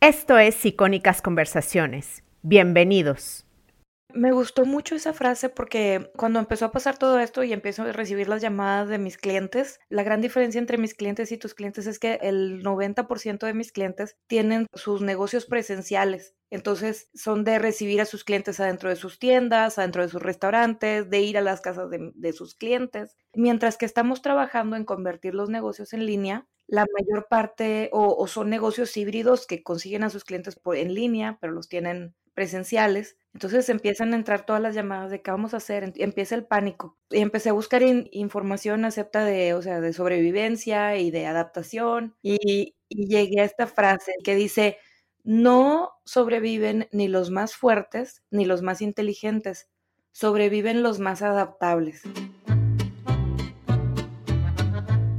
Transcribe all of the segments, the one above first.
Esto es Icónicas Conversaciones. Bienvenidos. Me gustó mucho esa frase porque cuando empezó a pasar todo esto y empiezo a recibir las llamadas de mis clientes, la gran diferencia entre mis clientes y tus clientes es que el 90% de mis clientes tienen sus negocios presenciales. Entonces son de recibir a sus clientes adentro de sus tiendas, adentro de sus restaurantes, de ir a las casas de, sus clientes. Mientras que estamos trabajando en convertir los negocios en línea, la mayor parte o, son negocios híbridos que consiguen a sus clientes por, en línea, pero los tienen presenciales. Entonces empiezan a entrar todas las llamadas de qué vamos a hacer, empieza el pánico. Y empecé a buscar información acepta de, o sea, de sobrevivencia y de adaptación y, y llegué a esta frase que dice, no sobreviven ni los más fuertes ni los más inteligentes, sobreviven los más adaptables.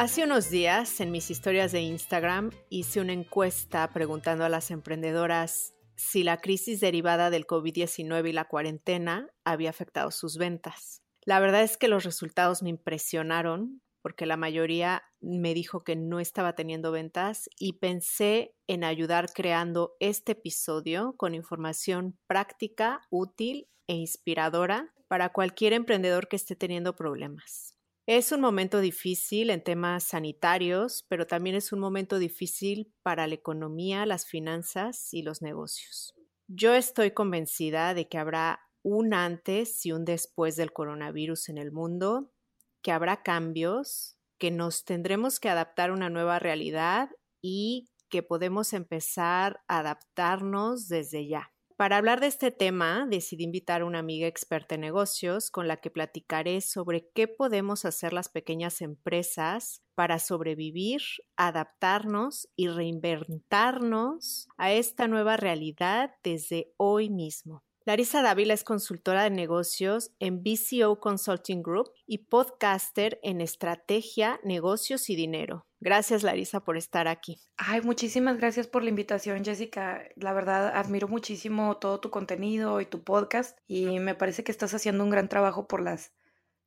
Hace unos días en mis historias de Instagram hice una encuesta preguntando a las emprendedoras si la crisis derivada del COVID-19 y la cuarentena había afectado sus ventas. La verdad es que los resultados me impresionaron porque la mayoría me dijo que no estaba teniendo ventas y pensé en ayudar creando este episodio con información práctica, útil e inspiradora para cualquier emprendedor que esté teniendo problemas. Es un momento difícil en temas sanitarios, pero también es un momento difícil para la economía, las finanzas y los negocios. Yo estoy convencida de que habrá un antes y un después del coronavirus en el mundo, que habrá cambios, que nos tendremos que adaptar a una nueva realidad y que podemos empezar a adaptarnos desde ya. Para hablar de este tema, decidí invitar a una amiga experta en negocios con la que platicaré sobre qué podemos hacer las pequeñas empresas para sobrevivir, adaptarnos y reinventarnos a esta nueva realidad desde hoy mismo. Larisa Dávila es consultora de negocios en BCO Consulting Group y podcaster en estrategia, negocios y dinero. Gracias, Larisa, por estar aquí. Ay, muchísimas gracias por la invitación, Jessica. La verdad, admiro muchísimo todo tu contenido y tu podcast y me parece que estás haciendo un gran trabajo por las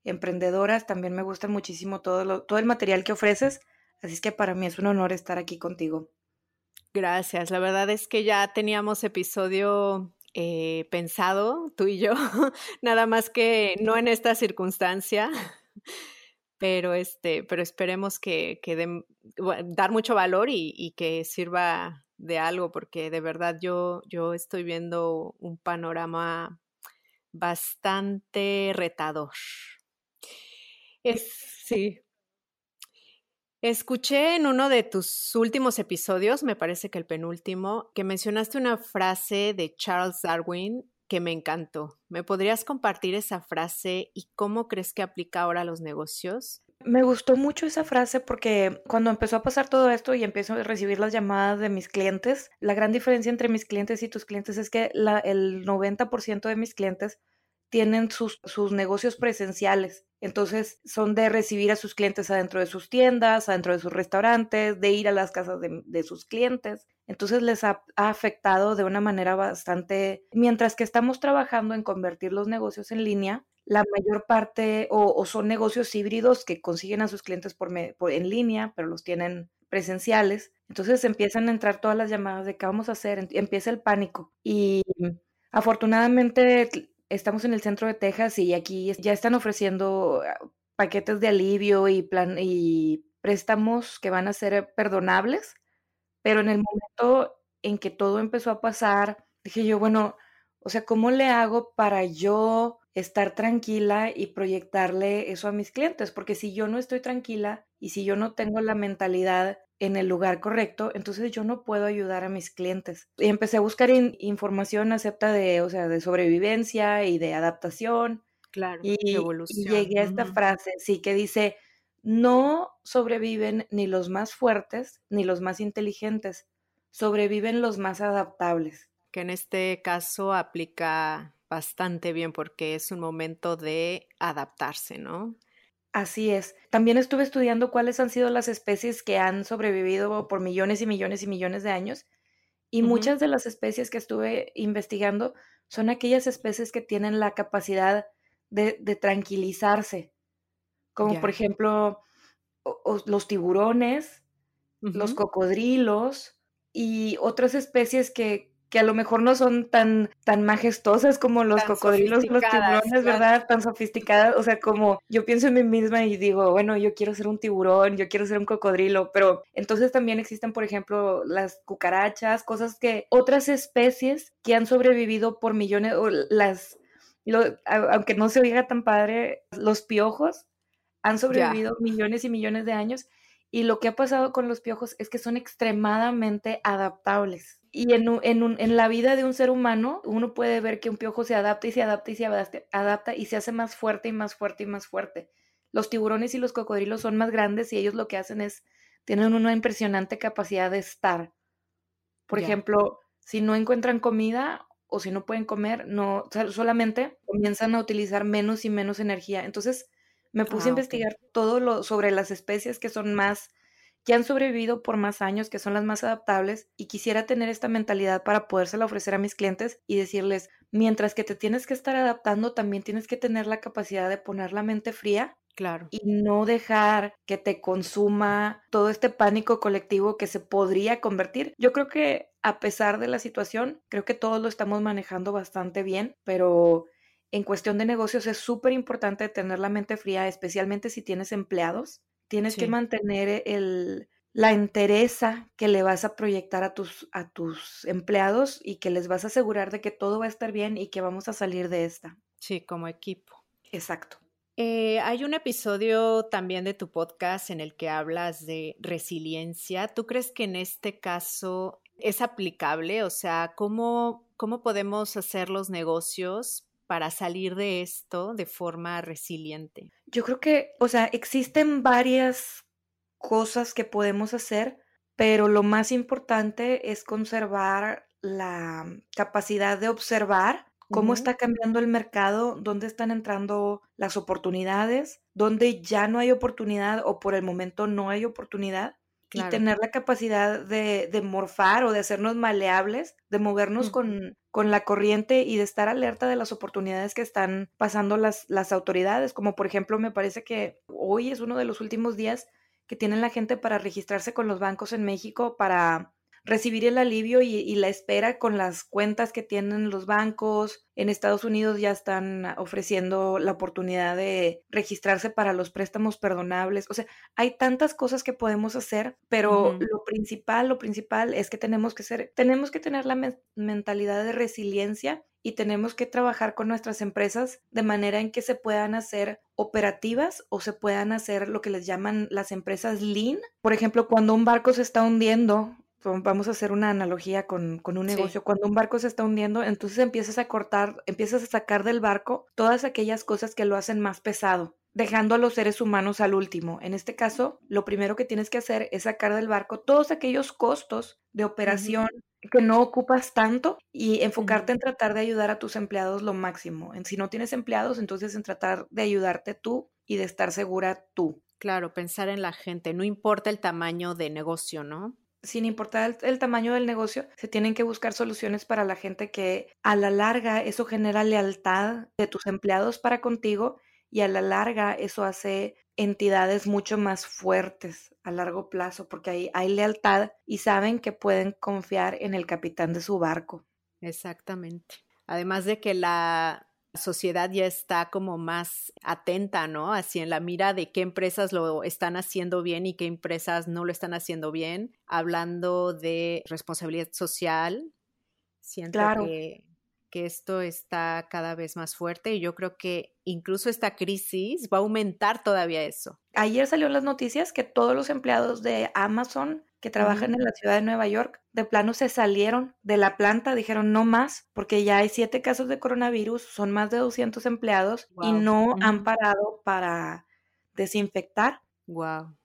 emprendedoras. También me gusta muchísimo todo, todo el material que ofreces, así es que para mí es un honor estar aquí contigo. Gracias, la verdad es que ya teníamos episodio eh, pensado, tú y yo, nada más que no en esta circunstancia, pero, este, pero esperemos que, que dar mucho valor y, y, que sirva de algo, porque de verdad yo, yo estoy viendo un panorama bastante retador. Es, sí, Escuché en uno de tus últimos episodios, me parece que el penúltimo, que mencionaste una frase de Charles Darwin que me encantó. ¿Me podrías compartir esa frase y cómo crees que aplica ahora a los negocios? Me gustó mucho esa frase porque cuando empezó a pasar todo esto y empiezo a recibir las llamadas de mis clientes, la gran diferencia entre mis clientes y tus clientes es que la, el 90% de mis clientes tienen sus, sus, negocios presenciales. Entonces son de recibir a sus clientes adentro de sus tiendas, adentro de sus restaurantes, de ir a las casas de, sus clientes. Entonces les ha, afectado de una manera bastante, mientras que estamos trabajando en convertir los negocios en línea, la mayor parte o, son negocios híbridos que consiguen a sus clientes por, por, en línea, pero los tienen presenciales. Entonces empiezan a entrar todas las llamadas de qué vamos a hacer, empieza el pánico. Y afortunadamente estamos en el centro de Texas y aquí ya están ofreciendo ah, paquetes de alivio y, plan, y préstamos que van a ser perdonables, pero en el momento en que todo empezó a pasar, dije yo, bueno, o sea, ¿cómo le hago para yo estar tranquila y proyectarle eso a mis clientes? Porque si yo no estoy tranquila y si yo no tengo la mentalidad en el lugar correcto, entonces yo no puedo ayudar a mis clientes. Y empecé a buscar información acepta de, o sea, de sobrevivencia y de adaptación. Claro, y, evolución. y llegué a esta frase, sí, que dice, no sobreviven ni los más fuertes ni los más inteligentes, sobreviven los más adaptables. Que en este caso aplica bastante bien porque es un momento de adaptarse, ¿no? Así es. También estuve estudiando cuáles han sido las especies que han sobrevivido por millones y millones y millones de años. Y muchas de las especies que estuve investigando son aquellas especies que tienen la capacidad de, tranquilizarse, como por ejemplo los tiburones, los cocodrilos y otras especies que, que a lo mejor no son tan, tan majestuosas como los cocodrilos, los tiburones, ¿verdad? Tan sofisticadas, o sea, como yo pienso en mí misma y digo, bueno, yo quiero ser un tiburón, yo quiero ser un cocodrilo, pero entonces también existen, por ejemplo, las cucarachas, cosas que otras especies que han sobrevivido por millones, o las, aunque no se oiga tan padre, los piojos han sobrevivido millones y millones de años. Y lo que ha pasado con los piojos es que son extremadamente adaptables y en, en, en, la vida de un ser humano, uno puede ver que un piojo se adapta y se adapta y se adapta y se hace más fuerte y más fuerte y más fuerte. Los tiburones y los cocodrilos son más grandes y ellos lo que hacen es, tienen una impresionante capacidad de estar. Por ejemplo, si no encuentran comida o si no pueden comer, no, solamente comienzan a utilizar menos y menos energía. Entonces, me puse a ah, investigar todo lo sobre las especies que son más que han sobrevivido por más años, que son las más adaptables, y quisiera tener esta mentalidad para podérsela ofrecer a mis clientes y decirles, mientras que te tienes que estar adaptando, también tienes que tener la capacidad de poner la mente fría. Claro. Y no dejar que te consuma todo este pánico colectivo que se podría convertir. Yo creo que a pesar de la situación, creo que todos lo estamos manejando bastante bien, pero en cuestión de negocios es súper importante tener la mente fría, especialmente si tienes empleados Tienes que mantener el, la entereza que le vas a proyectar a tus, a tus empleados y que les vas a asegurar de que todo va a estar bien y que vamos a salir de esta. Sí, como equipo. Exacto. Eh, hay un episodio también de tu podcast en el que hablas de resiliencia. ¿Tú crees que en este caso es aplicable? O sea, ¿cómo, cómo podemos hacer los negocios para salir de esto de forma resiliente? Yo creo que, o sea, existen varias cosas que podemos hacer, pero lo más importante es conservar la capacidad de observar cómo está cambiando el mercado, dónde están entrando las oportunidades, dónde ya no hay oportunidad o por el momento no hay oportunidad y tener la capacidad de, de, morfar o de hacernos maleables, de movernos con, con, la corriente y de estar alerta de las oportunidades que están pasando las, las autoridades, como por ejemplo me parece que hoy es uno de los últimos días que tienen la gente para registrarse con los bancos en México para recibir el alivio y, la espera con las cuentas que tienen los bancos. En Estados Unidos ya están ofreciendo la oportunidad de registrarse para los préstamos perdonables. O sea, hay tantas cosas que podemos hacer, pero lo principal, lo principal es que tenemos que ser, tenemos que tener la mentalidad de resiliencia y tenemos que trabajar con nuestras empresas de manera en que se puedan hacer operativas o se puedan hacer lo que les llaman las empresas lean. Por ejemplo, cuando un barco se está hundiendo vamos a hacer una analogía con, un negocio. Cuando un barco se está hundiendo, entonces empiezas a cortar, empiezas a sacar del barco todas aquellas cosas que lo hacen más pesado, dejando a los seres humanos al último. En este caso, lo primero que tienes que hacer es sacar del barco todos aquellos costos de operación que no ocupas tanto y enfocarte en tratar de ayudar a tus empleados lo máximo. En, si no tienes empleados, entonces en tratar de ayudarte tú y de estar segura tú. Claro, pensar en la gente, no importa el tamaño de negocio, ¿no? Sin importar el, tamaño del negocio, se tienen que buscar soluciones para la gente que a la larga eso genera lealtad de tus empleados para contigo y a la larga eso hace entidades mucho más fuertes a largo plazo porque ahí hay lealtad y saben que pueden confiar en el capitán de su barco. Exactamente. Además de que la sociedad ya está como más atenta, ¿no? Así en la mira de qué empresas lo están haciendo bien y qué empresas no lo están haciendo bien. Hablando de responsabilidad social, siento que, que esto está cada vez más fuerte y yo creo que incluso esta crisis va a aumentar todavía eso. Ayer salió las noticias que todos los empleados de Amazon que trabajan en la ciudad de Nueva York, de plano se salieron de la planta, dijeron no más, porque ya hay siete casos de coronavirus, son más de 200 empleados y no han parado para desinfectar Wow.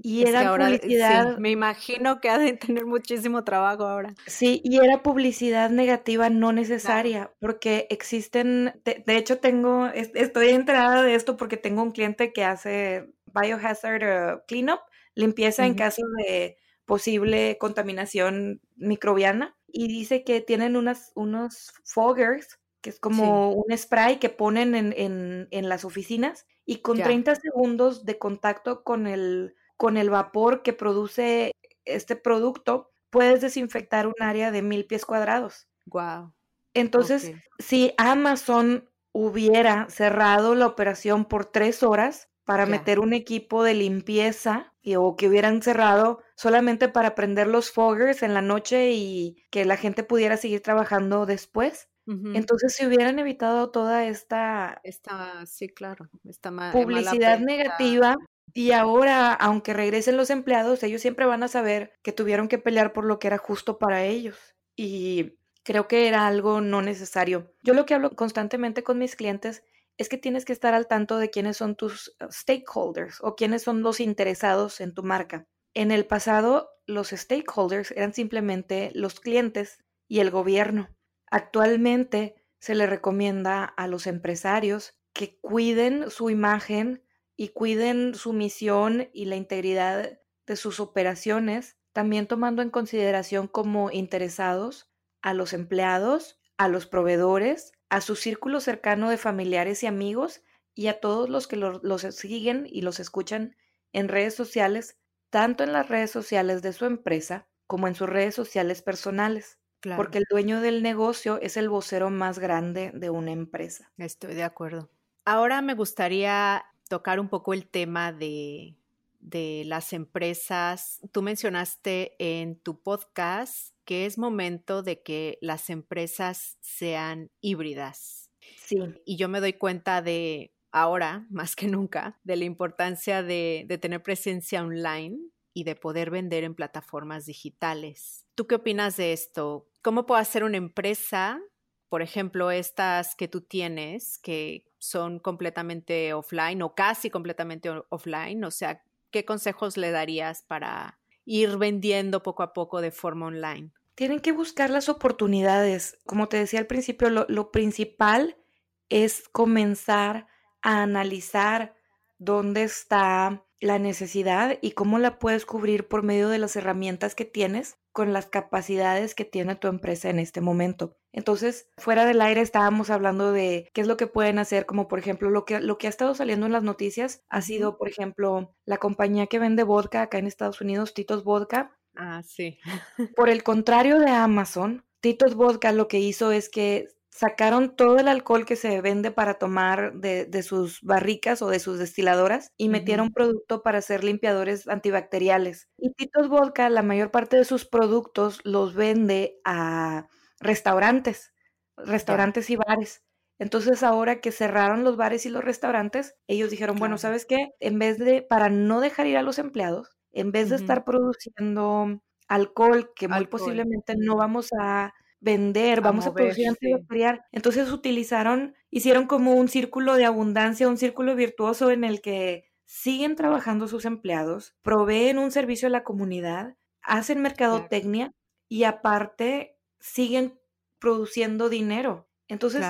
Y era publicidad. me imagino que ha de tener muchísimo trabajo ahora. Sí, y era publicidad negativa no necesaria, porque existen, de, hecho tengo, estoy enterada de esto porque tengo un cliente que hace biohazard uh, cleanup, limpieza en caso de posible contaminación microbiana, y dice que tienen unas, unos foggers, que es como un spray que ponen en, en, las oficinas, y con 30 segundos de contacto con el con el vapor que produce este producto, puedes desinfectar un área de mil pies cuadrados. Wow. Entonces, si Amazon hubiera cerrado la operación por tres horas para meter un equipo de limpieza o que hubieran cerrado solamente para prender los foggers en la noche y que la gente pudiera seguir trabajando después, entonces se hubieran evitado toda esta, esta sí, claro, esta publicidad negativa y ahora, aunque regresen los empleados, ellos siempre van a saber que tuvieron que pelear por lo que era justo para ellos. Y creo que era algo no necesario. Yo lo que hablo constantemente con mis clientes es que tienes que estar al tanto de quiénes son tus uh, stakeholders o quiénes son los interesados en tu marca. En el pasado, los stakeholders eran simplemente los clientes y el gobierno. Actualmente se le recomienda a los empresarios que cuiden su imagen y cuiden su misión y la integridad de sus operaciones, también tomando en consideración como interesados a los empleados, a los proveedores, a su círculo cercano de familiares y amigos y a todos los que los siguen y los escuchan en redes sociales, tanto en las redes sociales de su empresa como en sus redes sociales personales. Porque el dueño del negocio es el vocero más grande de una empresa. Estoy de acuerdo. Ahora me gustaría tocar un poco el tema de, las empresas. Tú mencionaste en tu podcast que es momento de que las empresas sean híbridas. Sí. Y yo me doy cuenta de ahora, más que nunca, de la importancia de, de tener presencia online y de poder vender en plataformas digitales. ¿Tú qué opinas de esto? ¿Cómo puede hacer una empresa por ejemplo, estas que tú tienes, que son completamente offline o casi completamente offline, o sea, ¿qué consejos le darías para ir vendiendo poco a poco de forma online? Tienen que buscar las oportunidades. Como te decía al principio, lo, principal es comenzar a analizar dónde está la necesidad y cómo la puedes cubrir por medio de las herramientas que tienes con las capacidades que tiene tu empresa en este momento. Entonces, fuera del aire estábamos hablando de qué es lo que pueden hacer, como por ejemplo lo que, lo que ha estado saliendo en las noticias ha sido, por ejemplo, la compañía que vende vodka acá en Estados Unidos, Titos Vodka. Ah, sí. por el contrario de Amazon, Titos Vodka lo que hizo es que sacaron todo el alcohol que se vende para tomar de, sus barricas o de sus destiladoras y metieron producto para hacer limpiadores antibacteriales. Y Titos Vodka, la mayor parte de sus productos los vende a restaurantes, restaurantes y bares. Entonces ahora que cerraron los bares y los restaurantes, ellos dijeron, bueno, ¿sabes qué? En vez de, para no dejar ir a los empleados, en vez de estar produciendo alcohol que muy posiblemente no vamos a vender, vamos a producir antibacterial. Entonces utilizaron, hicieron como un círculo de abundancia, un círculo virtuoso en el que siguen trabajando sus empleados, proveen un servicio a la comunidad, hacen mercadotecnia y aparte siguen produciendo dinero. Entonces,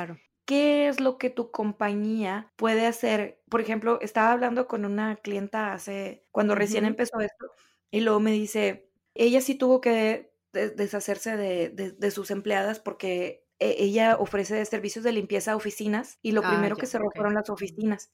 ¿qué es lo que tu compañía puede hacer? Por ejemplo, estaba hablando con una clienta hace, cuando recién empezó esto, y luego me dice, ella sí tuvo que deshacerse de, sus empleadas porque e, ella ofrece servicios de limpieza a oficinas y lo ah, primero que cerró fueron las oficinas.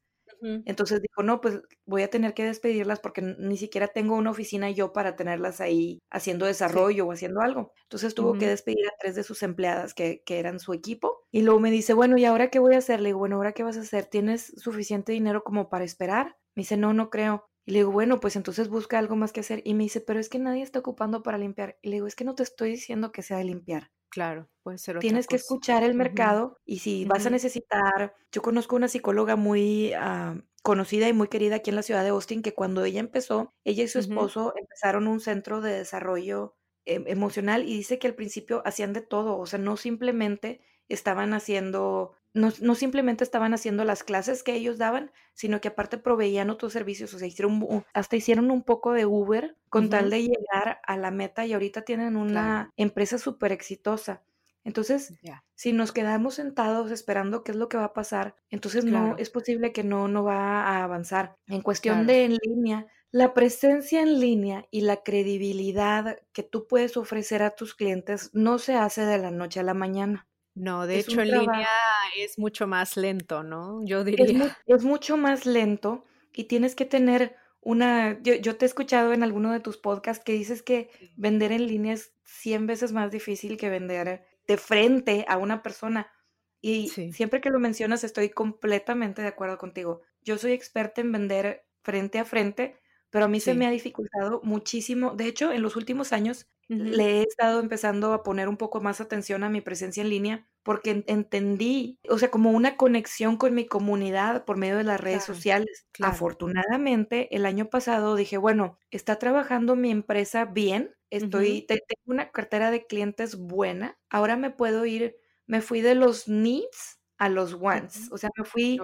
Entonces dijo, no, pues voy a tener que despedirlas porque ni siquiera tengo una oficina yo para tenerlas ahí haciendo desarrollo o haciendo algo. Entonces tuvo que despedir a tres de sus empleadas que, que, eran su equipo. Y luego me dice, bueno, ¿y ahora qué voy a hacer? Le digo, bueno, ¿ahora qué vas a hacer? ¿Tienes suficiente dinero como para esperar? Me dice, no, no creo. Y le digo, bueno, pues entonces busca algo más que hacer. Y me dice, pero es que nadie está ocupando para limpiar. Y le digo, es que no te estoy diciendo que sea de limpiar. Claro, puede ser otra Tienes que escuchar el mercado y si vas a necesitar, yo conozco una psicóloga muy ah, conocida y muy querida aquí en la ciudad de Austin que cuando ella empezó, ella y su esposo empezaron un centro de desarrollo em, emocional y dice que al principio hacían de todo, o sea, no simplemente estaban haciendo no, no, simplemente estaban haciendo las clases que ellos daban, sino que aparte proveían otros servicios, o sea, hicieron, hasta hicieron un poco de Uber con tal de llegar a la meta y ahorita tienen una empresa súper exitosa. Entonces, si nos quedamos sentados esperando qué es lo que va a pasar, entonces no es posible que no, no va a avanzar. En cuestión de en línea, la presencia en línea y la credibilidad que tú puedes ofrecer a tus clientes no se hace de la noche a la mañana. No, de hecho en línea es mucho más lento, ¿no? Yo diría. Es, mucho más lento y tienes que tener una, yo, yo, te he escuchado en alguno de tus podcasts que dices que vender en línea es 100 veces más difícil que vender de frente a una persona. Y siempre que lo mencionas estoy completamente de acuerdo contigo. Yo soy experta en vender frente a frente, pero a mí se me ha dificultado muchísimo. De hecho, en los últimos años le he estado empezando a poner un poco más atención a mi presencia en línea porque entendí, o sea, como una conexión con mi comunidad por medio de las redes sociales. Afortunadamente, el año pasado dije, bueno, está trabajando mi empresa bien, estoy, tengo una cartera de clientes buena, ahora me puedo ir, me fui de los needs a los wants, o sea, me fui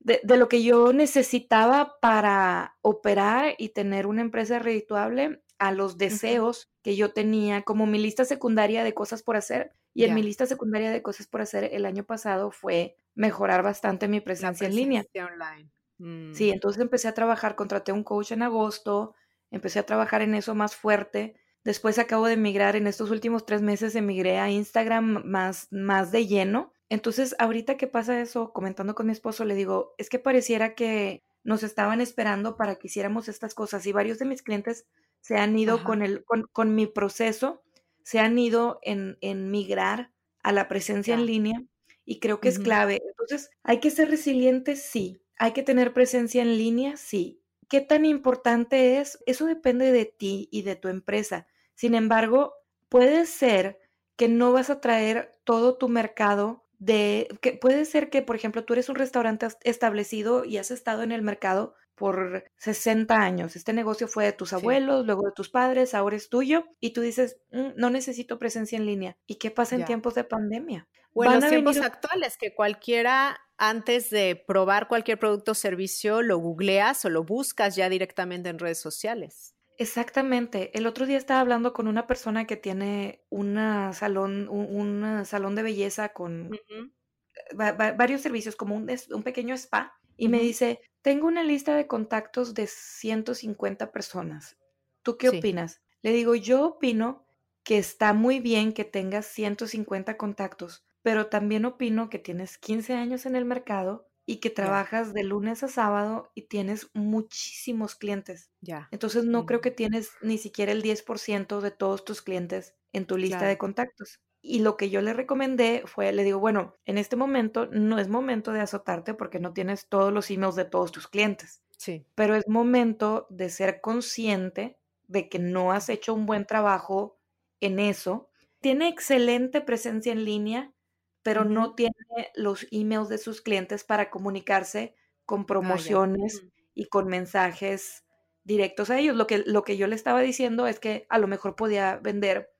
de, de, lo que yo necesitaba para operar y tener una empresa redituable a los deseos que yo tenía como mi lista secundaria de cosas por hacer. Y en mi lista secundaria de cosas por hacer el año pasado fue mejorar bastante mi presencia, en línea. Online. Sí, mm. entonces empecé a trabajar, contraté un coach en agosto, empecé a trabajar en eso más fuerte. Después acabo de emigrar, en estos últimos tres meses emigré a Instagram más, más de lleno. Entonces, ahorita que pasa eso, comentando con mi esposo, le digo, es que pareciera que nos estaban esperando para que hiciéramos estas cosas y varios de mis clientes se han ido con, el, con, mi proceso, se han ido en, en migrar a la presencia en línea y creo que es clave. Entonces, hay que ser resilientes, sí. Hay que tener presencia en línea, sí. ¿Qué tan importante es? Eso depende de ti y de tu empresa. Sin embargo, puede ser que no vas a traer todo tu mercado de que puede ser que, por ejemplo, tú eres un restaurante establecido y has estado en el mercado por 60 años. Este negocio fue de tus abuelos, luego de tus padres, ahora es tuyo y tú dices, mm, no necesito presencia en línea. ¿Y qué pasa en tiempos de pandemia? O en los tiempos actuales, que cualquiera antes de probar cualquier producto o servicio lo googleas o lo buscas ya directamente en redes sociales. Exactamente. El otro día estaba hablando con una persona que tiene una salón, un, salón de belleza con varios servicios, como un, un pequeño spa, y me dice, tengo una lista de contactos de 150 personas. ¿Tú qué opinas? Le digo, yo opino que está muy bien que tengas 150 contactos, pero también opino que tienes 15 años en el mercado y que trabajas de lunes a sábado y tienes muchísimos clientes. Ya. Entonces no creo que tienes ni siquiera el 10% de todos tus clientes en tu lista de contactos. Y lo que yo le recomendé fue, le digo, bueno, en este momento no es momento de azotarte porque no tienes todos los emails de todos tus clientes. Sí. Pero es momento de ser consciente de que no has hecho un buen trabajo en eso. Tiene excelente presencia en línea, pero no tiene los emails de sus clientes para comunicarse con ah, promociones y con mensajes directos a ellos. Lo que, lo que yo le estaba diciendo es que a lo mejor podía vender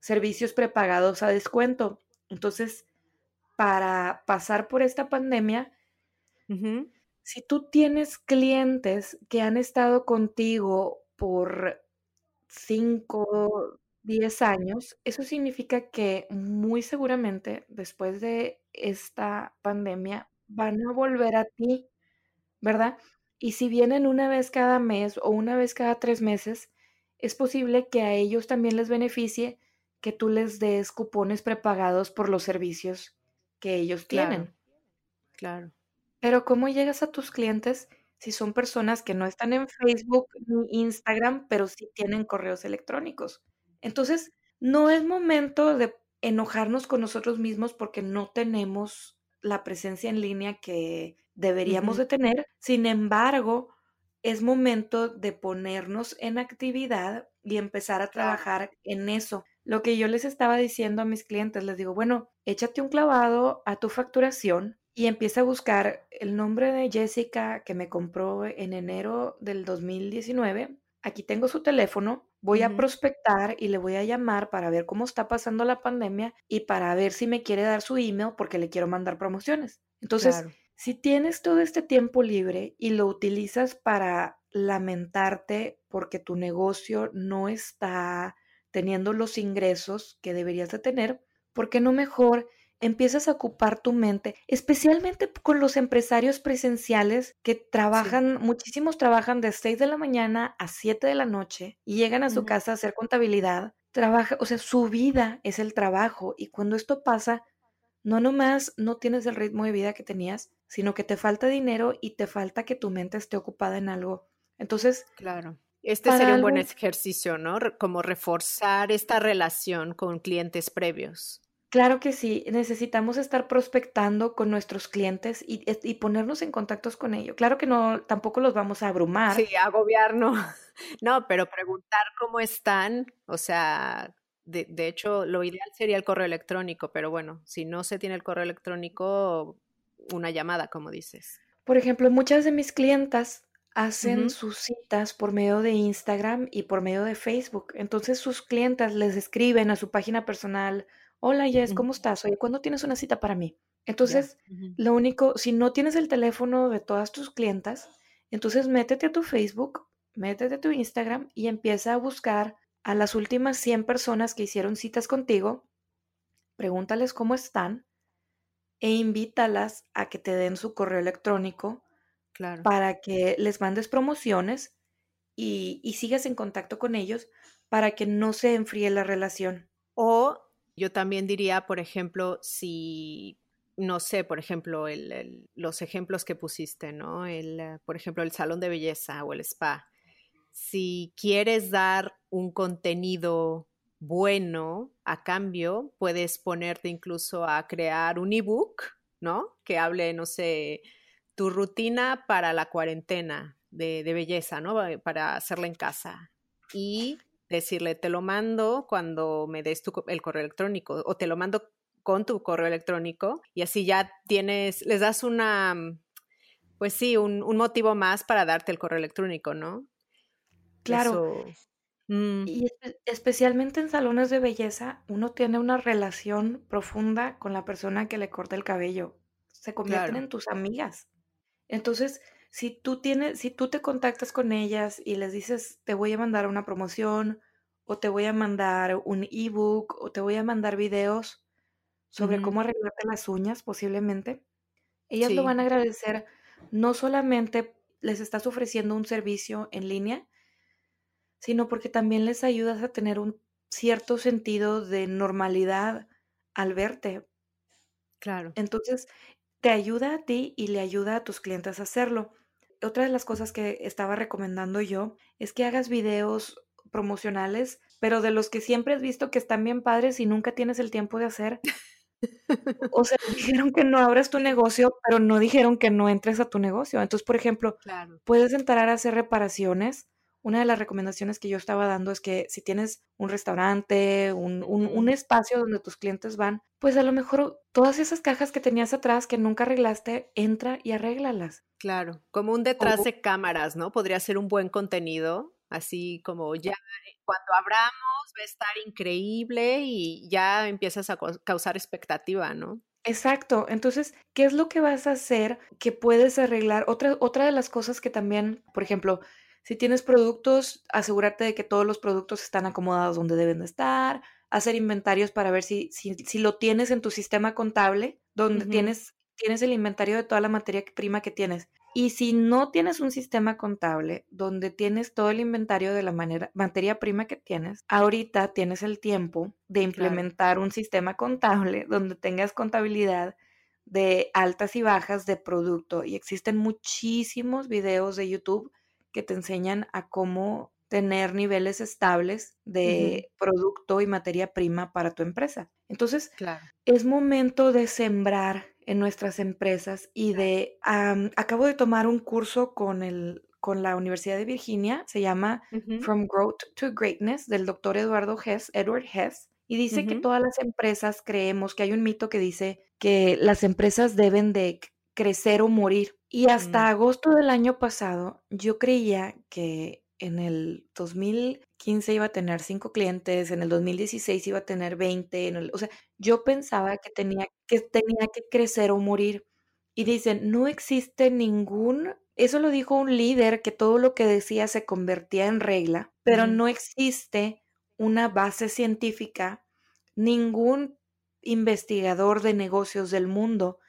servicios prepagados a descuento. Entonces, para pasar por esta pandemia, si tú tienes clientes que han estado contigo por 5, 10 años, eso significa que muy seguramente después de esta pandemia van a volver a ti, ¿verdad? Y si vienen una vez cada mes o una vez cada tres meses, es posible que a ellos también les beneficie que tú les des cupones prepagados por los servicios que ellos tienen. Claro. Pero ¿cómo llegas a tus clientes si son personas que no están en Facebook ni Instagram, pero sí tienen correos electrónicos? Entonces, no es momento de enojarnos con nosotros mismos porque no tenemos la presencia en línea que deberíamos de tener. Sin embargo, es momento de ponernos en actividad y empezar a trabajar en eso. Lo que yo les estaba diciendo a mis clientes, les digo, bueno, échate un clavado a tu facturación y empieza a buscar el nombre de Jessica que me compró en enero del 2019 aquí tengo su teléfono, voy a prospectar y le voy a llamar para ver cómo está pasando la pandemia y para ver si me quiere dar su email porque le quiero mandar promociones. Entonces, si tienes todo este tiempo libre y lo utilizas para lamentarte porque tu negocio no está teniendo los ingresos que deberías de tener, ¿por qué no mejor empiezas a ocupar tu mente, especialmente con los empresarios presenciales que trabajan, muchísimos trabajan de 6 de la mañana a 7 de la noche y llegan a su casa a hacer contabilidad, trabaja, o sea, su vida es el trabajo y cuando esto pasa, no nomás no tienes el ritmo de vida que tenías, sino que te falta dinero y te falta que tu mente esté ocupada en algo. Entonces, claro. Este sería un buen ejercicio, ¿no? Como reforzar esta relación con clientes previos. Claro que sí, necesitamos estar prospectando con nuestros clientes y, y, ponernos en contactos con ellos. Claro que no, tampoco los vamos a abrumar. Sí, agobiar, no. No, pero preguntar cómo están, o sea, de, de, hecho, lo ideal sería el correo electrónico, pero bueno, si no se tiene el correo electrónico, una llamada, como dices. Por ejemplo, muchas de mis clientas hacen sus citas por medio de Instagram y por medio de Facebook. Entonces sus clientas les escriben a su página personal Hola Jess, ¿cómo estás? Oye, ¿cuándo tienes una cita para mí? Entonces, lo único, si no tienes el teléfono de todas tus clientas, entonces métete a tu Facebook, métete a tu Instagram y empieza a buscar a las últimas 100 personas que hicieron citas contigo, pregúntales cómo están e invítalas a que te den su correo electrónico claro. para que les mandes promociones y, y sigas en contacto con ellos para que no se enfríe la relación. O yo también diría, por ejemplo, si, no sé, por ejemplo, los ejemplos que pusiste, ¿no? El, eh, por ejemplo, el salón de belleza o el spa. Si quieres dar un contenido bueno a cambio, puedes ponerte incluso a crear un ebook, ¿no? Que hable, no sé, tu rutina para la cuarentena de, de belleza, ¿no? Para hacerla en casa. Y decirle, te lo mando cuando me des tu, el correo electrónico o te lo mando con tu correo electrónico y así ya tienes, les das una, mm, pues sí, un, motivo más para darte el correo electrónico, ¿no? Claro. Mm. Y especialmente en salones de belleza, uno tiene una relación profunda con la persona que le corta el cabello. Se convierten en tus amigas. Entonces, si tú tienes, si tú te contactas con ellas y les dices, te voy a mandar una promoción o te voy a mandar un ebook o te voy a mandar videos sobre cómo arreglarte las uñas posiblemente, ellas lo van a agradecer. No solamente les estás ofreciendo un servicio en línea, sino porque también les ayudas a tener un cierto sentido de normalidad al verte. Claro. Entonces, te ayuda a ti y le ayuda a tus clientes a hacerlo otra de las cosas que estaba recomendando yo es que hagas videos promocionales, pero de los que siempre has visto que están bien padres y nunca tienes el tiempo de hacer. o sea, dijeron que no abras tu negocio, pero no dijeron que no entres a tu negocio. Entonces, por ejemplo, puedes entrar a hacer reparaciones una de las recomendaciones que yo estaba dando es que si tienes un restaurante, un, espacio donde tus clientes van, pues a lo mejor todas esas cajas que tenías atrás que nunca arreglaste, entra y arréglalas. Claro, como un detrás de cámaras, ¿no? Podría ser un buen contenido, así como ya cuando abramos va a estar increíble y ya empiezas a causar expectativa, ¿no? Exacto. Entonces, ¿qué es lo que vas a hacer que puedes arreglar? Otra, otra de las cosas que también, por ejemplo, si tienes productos, asegúrate de que todos los productos están acomodados donde deben de estar, hacer inventarios para ver si, si, lo tienes en tu sistema contable, donde tienes, tienes el inventario de toda la materia prima que tienes. Y si no tienes un sistema contable donde tienes todo el inventario de la manera, materia prima que tienes, ahorita tienes el tiempo de implementar un sistema contable donde tengas contabilidad de altas y bajas de producto. Y existen muchísimos videos de YouTube que te enseñan a cómo tener niveles estables de producto y materia prima para tu empresa. Entonces, es momento de sembrar en nuestras empresas y de, acabo de tomar un curso con, el, con la Universidad de Virginia, se llama From Growth to Greatness del doctor Eduardo Hess, Edward Hess, y dice que todas las empresas creemos que hay un mito que dice que las empresas deben de crecer o morir. Y hasta mm. agosto del año pasado yo creía que en el 2015 iba a tener cinco clientes, en el 2016 iba a tener 20, en o sea, yo pensaba que tenía, que tenía que crecer o morir. Y dicen, no existe ningún, eso lo dijo un líder, que todo lo que decía se convertía en regla, pero no existe una base científica, ningún investigador de negocios del mundo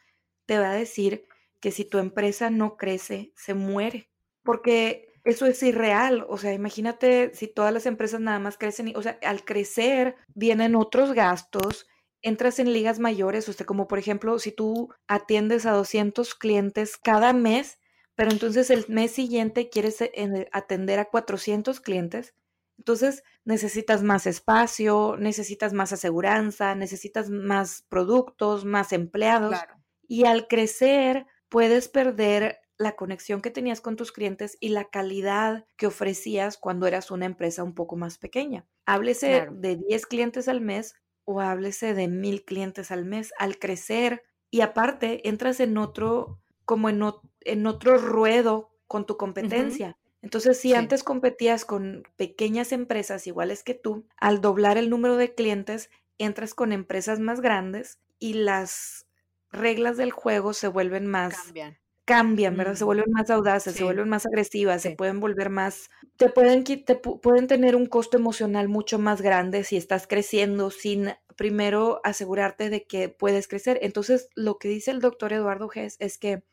te va a decir que si tu empresa no crece, se muere. Porque eso es irreal. O sea, imagínate si todas las empresas nada más crecen, o sea, al crecer vienen otros gastos, entras en ligas mayores, o sea, como por ejemplo, si tú atiendes a 200 clientes cada mes, pero entonces el mes siguiente quieres eh, atender a 400 clientes, entonces necesitas más espacio, necesitas más aseguranza, necesitas más productos, más empleados. Y al crecer, puedes perder la conexión que tenías con tus clientes y la calidad que ofrecías cuando eras una empresa un poco más pequeña. Háblese de 10 clientes al mes o háblese de mil clientes al mes. Al crecer y aparte entras en otro, como en, en otro ruedo con tu competencia. Entonces, si antes competías con pequeñas empresas iguales que tú, al doblar el número de clientes, entras con empresas más grandes y las reglas del juego se vuelven más... Cambian. Cambian, ¿verdad? Se vuelven más audaces, se vuelven más agresivas, se pueden volver más... Te pueden, te pueden tener un costo emocional mucho más grande si estás creciendo sin primero asegurarte de que puedes crecer. Entonces, lo que dice el doctor Eduardo Gess es que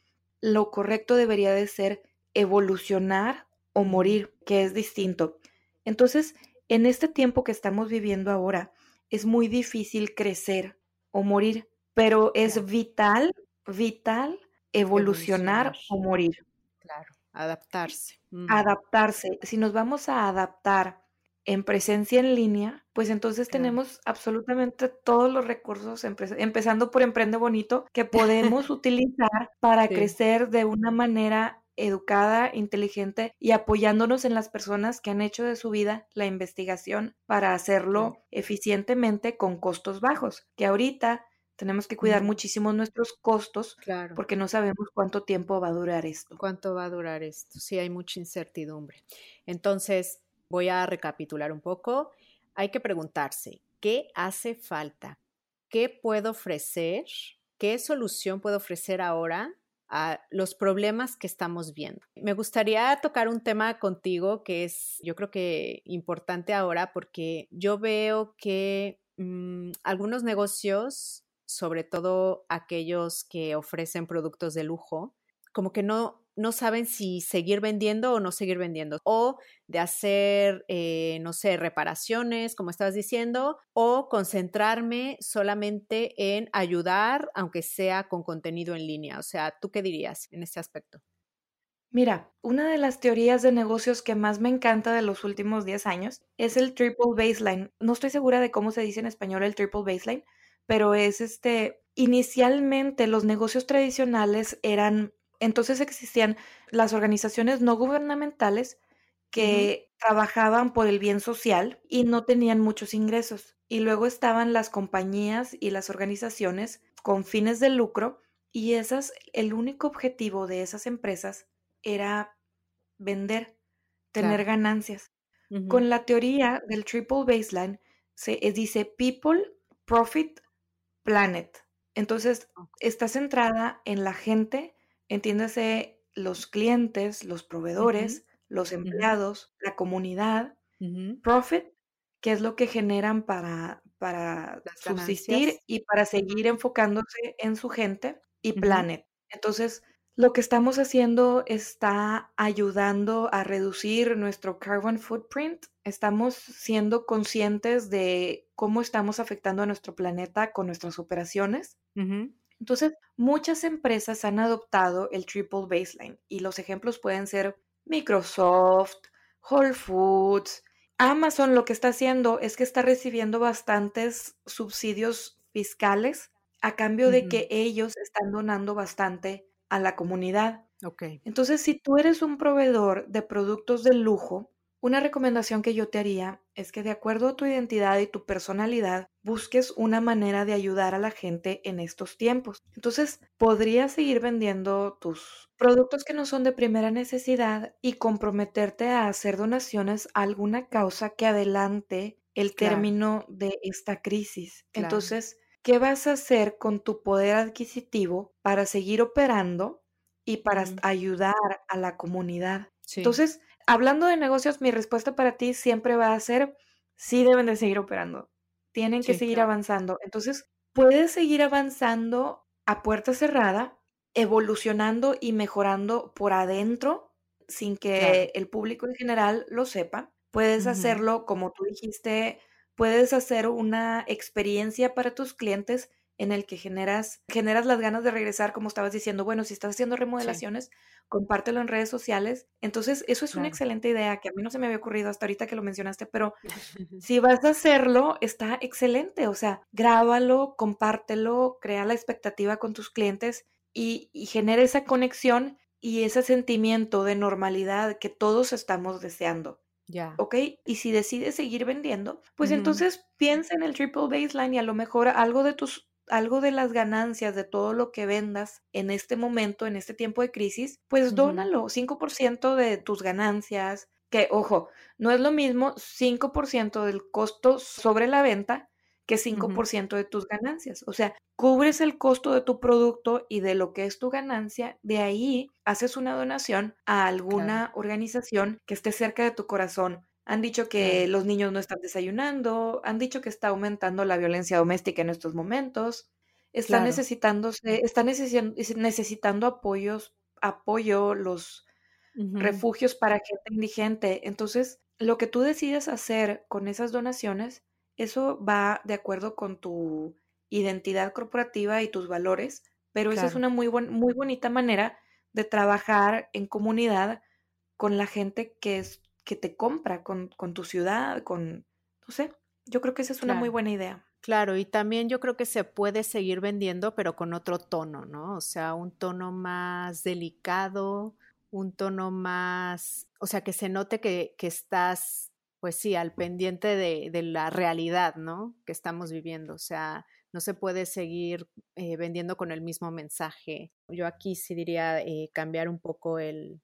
lo correcto debería de ser evolucionar o morir, que es distinto. Entonces, en este tiempo que estamos viviendo ahora, es muy difícil crecer o morir pero es vital, vital evolucionar, o morir. Claro, adaptarse. Adaptarse. Si nos vamos a adaptar en presencia en línea, pues entonces tenemos absolutamente todos los recursos, empezando por Emprende Bonito, que podemos utilizar para crecer de una manera educada, inteligente y apoyándonos en las personas que han hecho de su vida la investigación para hacerlo eficientemente con costos bajos, que ahorita tenemos que cuidar muchísimo nuestros costos claro. porque no sabemos cuánto tiempo va a durar esto. ¿Cuánto va a durar esto? Sí, hay mucha incertidumbre. Entonces, voy a recapitular un poco. Hay que preguntarse, ¿qué hace falta? ¿Qué puedo ofrecer? ¿Qué solución puedo ofrecer ahora a los problemas que estamos viendo. Me gustaría tocar un tema contigo que es, yo creo que importante ahora porque yo veo que mm, algunos negocios sobre todo aquellos que ofrecen productos de lujo, como que no, no saben si seguir vendiendo o no seguir vendiendo, o de hacer, eh, no sé, reparaciones, como estabas diciendo, o concentrarme solamente en ayudar, aunque sea con contenido en línea. O sea, ¿tú qué dirías en este aspecto? Mira, una de las teorías de negocios que más me encanta de los últimos 10 años es el triple baseline. No estoy segura de cómo se dice en español el triple baseline, pero es este, inicialmente los negocios tradicionales eran, entonces existían las organizaciones no gubernamentales que trabajaban por el bien social y no tenían muchos ingresos. Y luego estaban las compañías y las organizaciones con fines de lucro y esas, el único objetivo de esas empresas era vender, tener ganancias. Con la teoría del triple baseline se eh, dice people, profit, planet. Entonces, está centrada en la gente, entiéndase los clientes, los proveedores, los empleados, la comunidad, profit, que es lo que generan para, para subsistir y para seguir enfocándose en su gente, y planet. Entonces, lo que estamos haciendo está ayudando a reducir nuestro carbon footprint. Estamos siendo conscientes de cómo estamos afectando a nuestro planeta con nuestras operaciones. Entonces, muchas empresas han adoptado el triple baseline y los ejemplos pueden ser Microsoft, Whole Foods, Amazon lo que está haciendo es que está recibiendo bastantes subsidios fiscales a cambio de que ellos están donando bastante a la comunidad. Ok. Entonces, si tú eres un proveedor de productos de lujo, Una recomendación que yo te haría es que de acuerdo a tu identidad y tu personalidad, busques una manera de ayudar a la gente en estos tiempos. Entonces, podrías seguir vendiendo tus productos que no son de primera necesidad y comprometerte a hacer donaciones a alguna causa que adelante el término de esta crisis. Entonces, ¿qué vas a hacer con tu poder adquisitivo para seguir operando y para ayudar a la comunidad? Entonces, hablando de negocios, mi respuesta para ti siempre va a ser, sí deben de seguir operando, tienen que seguir avanzando. Entonces, puedes seguir avanzando a puerta cerrada, evolucionando y mejorando por adentro sin que el público en general lo sepa. Puedes hacerlo, como tú dijiste, puedes hacer una experiencia para tus clientes en el que generas, generas las ganas de regresar, como estabas diciendo, bueno, si estás haciendo remodelaciones, compártelo en redes sociales. Entonces, eso es una excelente idea que a mí no se me había ocurrido hasta ahorita que lo mencionaste, pero si vas a hacerlo, está excelente. O sea, grábalo, compártelo, crea la expectativa con tus clientes y, y genera esa conexión y ese sentimiento de normalidad que todos estamos deseando. Ya. ¿Ok? Y si decides seguir vendiendo, pues entonces piensa en el triple baseline y a lo mejor algo de tus algo de las ganancias de todo lo que vendas en este momento, en este tiempo de crisis, pues dónalo, 5% de tus ganancias, que ojo, no es lo mismo 5% del costo sobre la venta que 5% de tus ganancias. O sea, cubres el costo de tu producto y de lo que es tu ganancia, de ahí haces una donación a alguna organización que esté cerca de tu corazón. Han dicho que los niños no están desayunando, han dicho que está aumentando la violencia doméstica en estos momentos, están necesitándose, están necesitando apoyos, apoyo, los refugios para gente indigente. Entonces, lo que tú decides hacer con esas donaciones, eso va de acuerdo con tu identidad corporativa y tus valores, pero esa es una muy, muy bonita manera de trabajar en comunidad con la gente que es que te compra con, tu ciudad, con, no sé, yo creo que esa es una muy buena idea. Claro, y también yo creo que se puede seguir vendiendo, pero con otro tono, ¿no? O sea, un tono más delicado, un tono más, o sea, que se note que, estás, pues sí, al pendiente de, la realidad, ¿no? Que estamos viviendo. O sea, no se puede seguir eh, vendiendo con el mismo mensaje. Yo aquí sí diría eh, cambiar un poco el,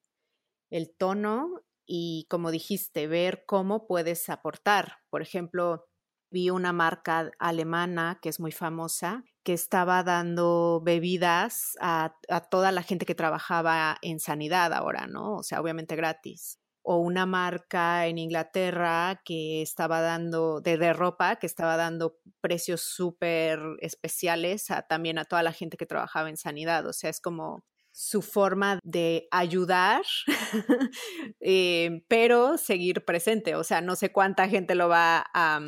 el tono y, como dijiste, ver cómo puedes aportar. Por ejemplo, vi una marca alemana que es muy famosa que estaba dando bebidas a, toda la gente que trabajaba en sanidad ahora, ¿no? O sea, obviamente gratis o una marca en Inglaterra que estaba dando, de, ropa, que estaba dando precios súper especiales también a toda la gente que trabajaba en sanidad. O sea, es como su forma de ayudar, eh, pero seguir presente. O sea, no sé cuánta gente lo va a,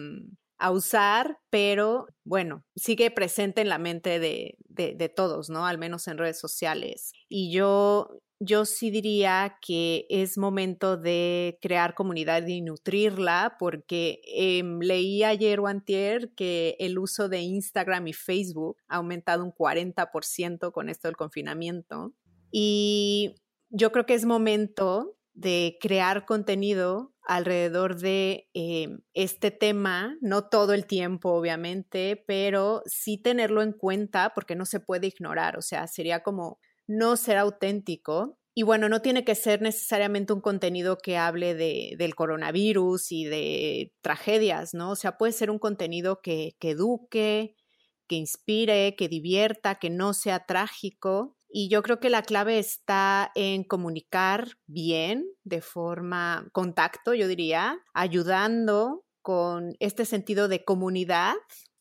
mm, usar, pero bueno, sigue presente en la mente de, de, todos, ¿no? Al menos en redes sociales. Y yo, yo sí diría que es momento de crear comunidad y nutrirla, porque em, leí ayer o antier que el uso de Instagram y Facebook ha aumentado un 40% con esto del confinamiento. Y yo creo que es momento de crear contenido alrededor de eh, este tema, no todo el tiempo, obviamente, pero sí tenerlo en cuenta porque no se puede ignorar, o sea, sería como no ser auténtico. Y bueno, no tiene que ser necesariamente un contenido que hable de, del coronavirus y de tragedias, ¿no? O sea, puede ser un contenido que, que eduque, que inspire, que divierta, que no sea trágico y yo creo que la clave está en comunicar bien, de forma contacto, yo diría, ayudando con este sentido de comunidad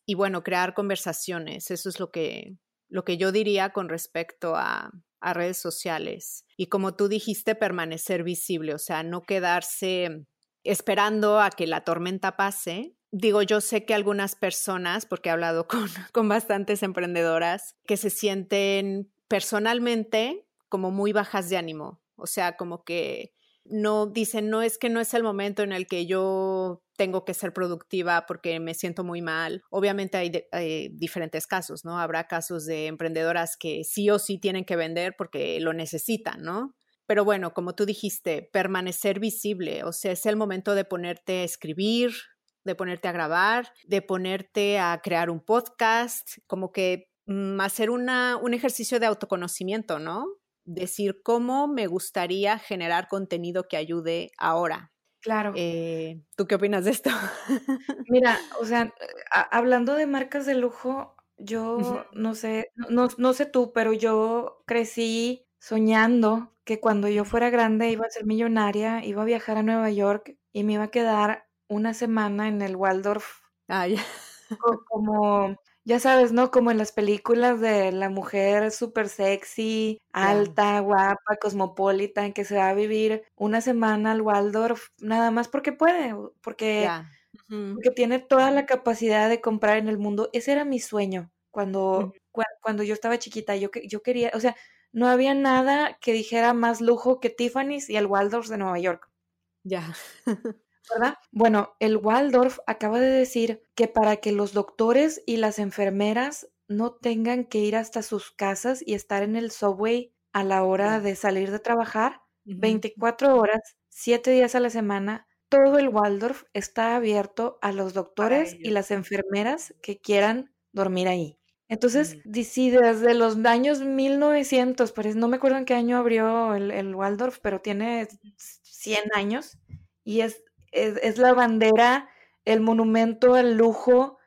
y bueno, crear conversaciones. Eso es lo que, lo que yo diría con respecto a, a redes sociales. Y como tú dijiste, permanecer visible, o sea, no quedarse esperando a que la tormenta pase, digo, yo sé que algunas personas, porque he hablado con, con, bastantes emprendedoras, que se sienten personalmente como muy bajas de ánimo, o sea, como que no dicen, no es que no es el momento en el que yo tengo que ser productiva porque me siento muy mal. Obviamente hay, diferentes casos, ¿no? Habrá casos de emprendedoras que sí o sí tienen que vender porque lo necesitan, ¿no? pero bueno, como tú dijiste, permanecer visible, o sea, es el momento de ponerte a escribir, de ponerte a grabar, de ponerte a crear un podcast, como que hacer una, un ejercicio de autoconocimiento, ¿no? Decir cómo me gustaría generar contenido que ayude ahora. Claro. Eh, ¿Tú qué opinas de esto? Mira, o sea, hablando de marcas de lujo, yo no sé, no, no sé tú, pero yo crecí soñando que cuando yo fuera grande iba a ser millonaria, iba a viajar a Nueva York y me iba a quedar una semana en el Waldorf. Ah, ya. Como, ya sabes, ¿no? Como en las películas de la mujer súper sexy, alta, guapa, cosmopolita, en que se va a vivir una semana al Waldorf, nada más porque puede, porque, porque tiene toda la capacidad de comprar en el mundo. Ese era mi sueño cuando, cuando yo estaba chiquita. Yo, yo quería, o sea, no había nada que dijera más lujo que Tiffany's y el Waldorf de Nueva York. Ya. ¿Verdad? Bueno, el Waldorf acaba de decir que para que los doctores y las enfermeras no tengan que ir hasta sus casas y estar en el subway a la hora de salir de trabajar, 24 horas, 7 días a la semana, todo el Waldorf está abierto a los doctores y las enfermeras que quieran dormir ahí. Entonces, sí, desde los años 1900, pues no me acuerdo en qué año abrió el, Waldorf, pero tiene 100 años y es, es, la bandera, el monumento, el lujo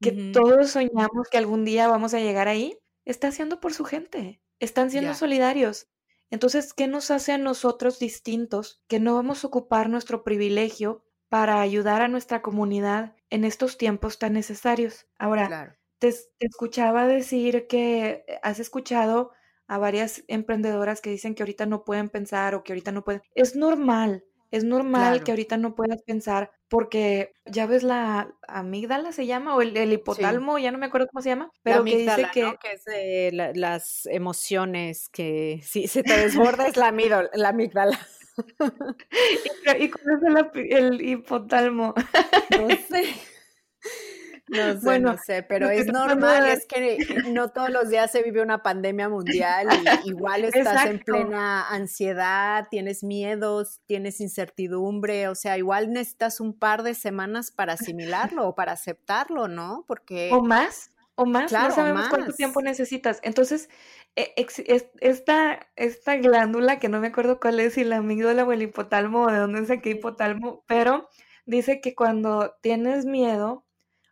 que todos soñamos que algún día vamos a llegar ahí. Está haciendo por su gente, están siendo solidarios. Entonces, ¿qué nos hace a nosotros distintos que no vamos a ocupar nuestro privilegio para ayudar a nuestra comunidad en estos tiempos tan necesarios? Ahora, te, escuchaba decir que eh, has escuchado a varias emprendedoras que dicen que ahorita no pueden pensar o que ahorita no pueden. Es normal, es normal que ahorita no puedas pensar porque ya ves la amígdala se llama o el, hipotalmo, ya no me acuerdo cómo se llama, pero que dice que, que es las emociones que si se te desborda es la, la amígdala. ¿Y, cuál es el, el hipotalmo? No sé. No sé, bueno, no sé, pero es normal, es que no todos los días se vive una pandemia mundial y igual estás en plena ansiedad, tienes miedos, tienes incertidumbre, o sea, igual necesitas un par de semanas para asimilarlo o para aceptarlo, ¿no? Porque... O más, o más, no sabemos cuánto tiempo necesitas. Entonces, e, esta, esta glándula, que no me acuerdo cuál es, si la amígdala o el hipotalmo o de dónde saqué hipotalmo, pero dice que cuando tienes miedo,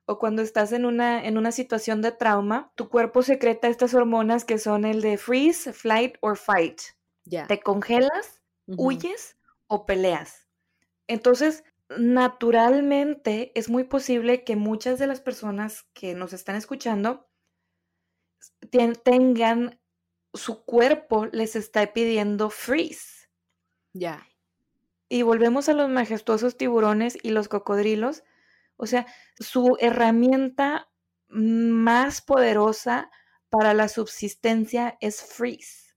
o cuando estás en una, en una situación de trauma, tu cuerpo secreta estas hormonas que son el de freeze, flight or fight. Ya. Te congelas, huyes o peleas. Entonces, naturalmente es muy posible que muchas de las personas que nos están escuchando tengan su cuerpo les está pidiendo freeze. Ya. Y volvemos a los majestuosos tiburones y los cocodrilos o sea, su herramienta más poderosa para la subsistencia es freeze.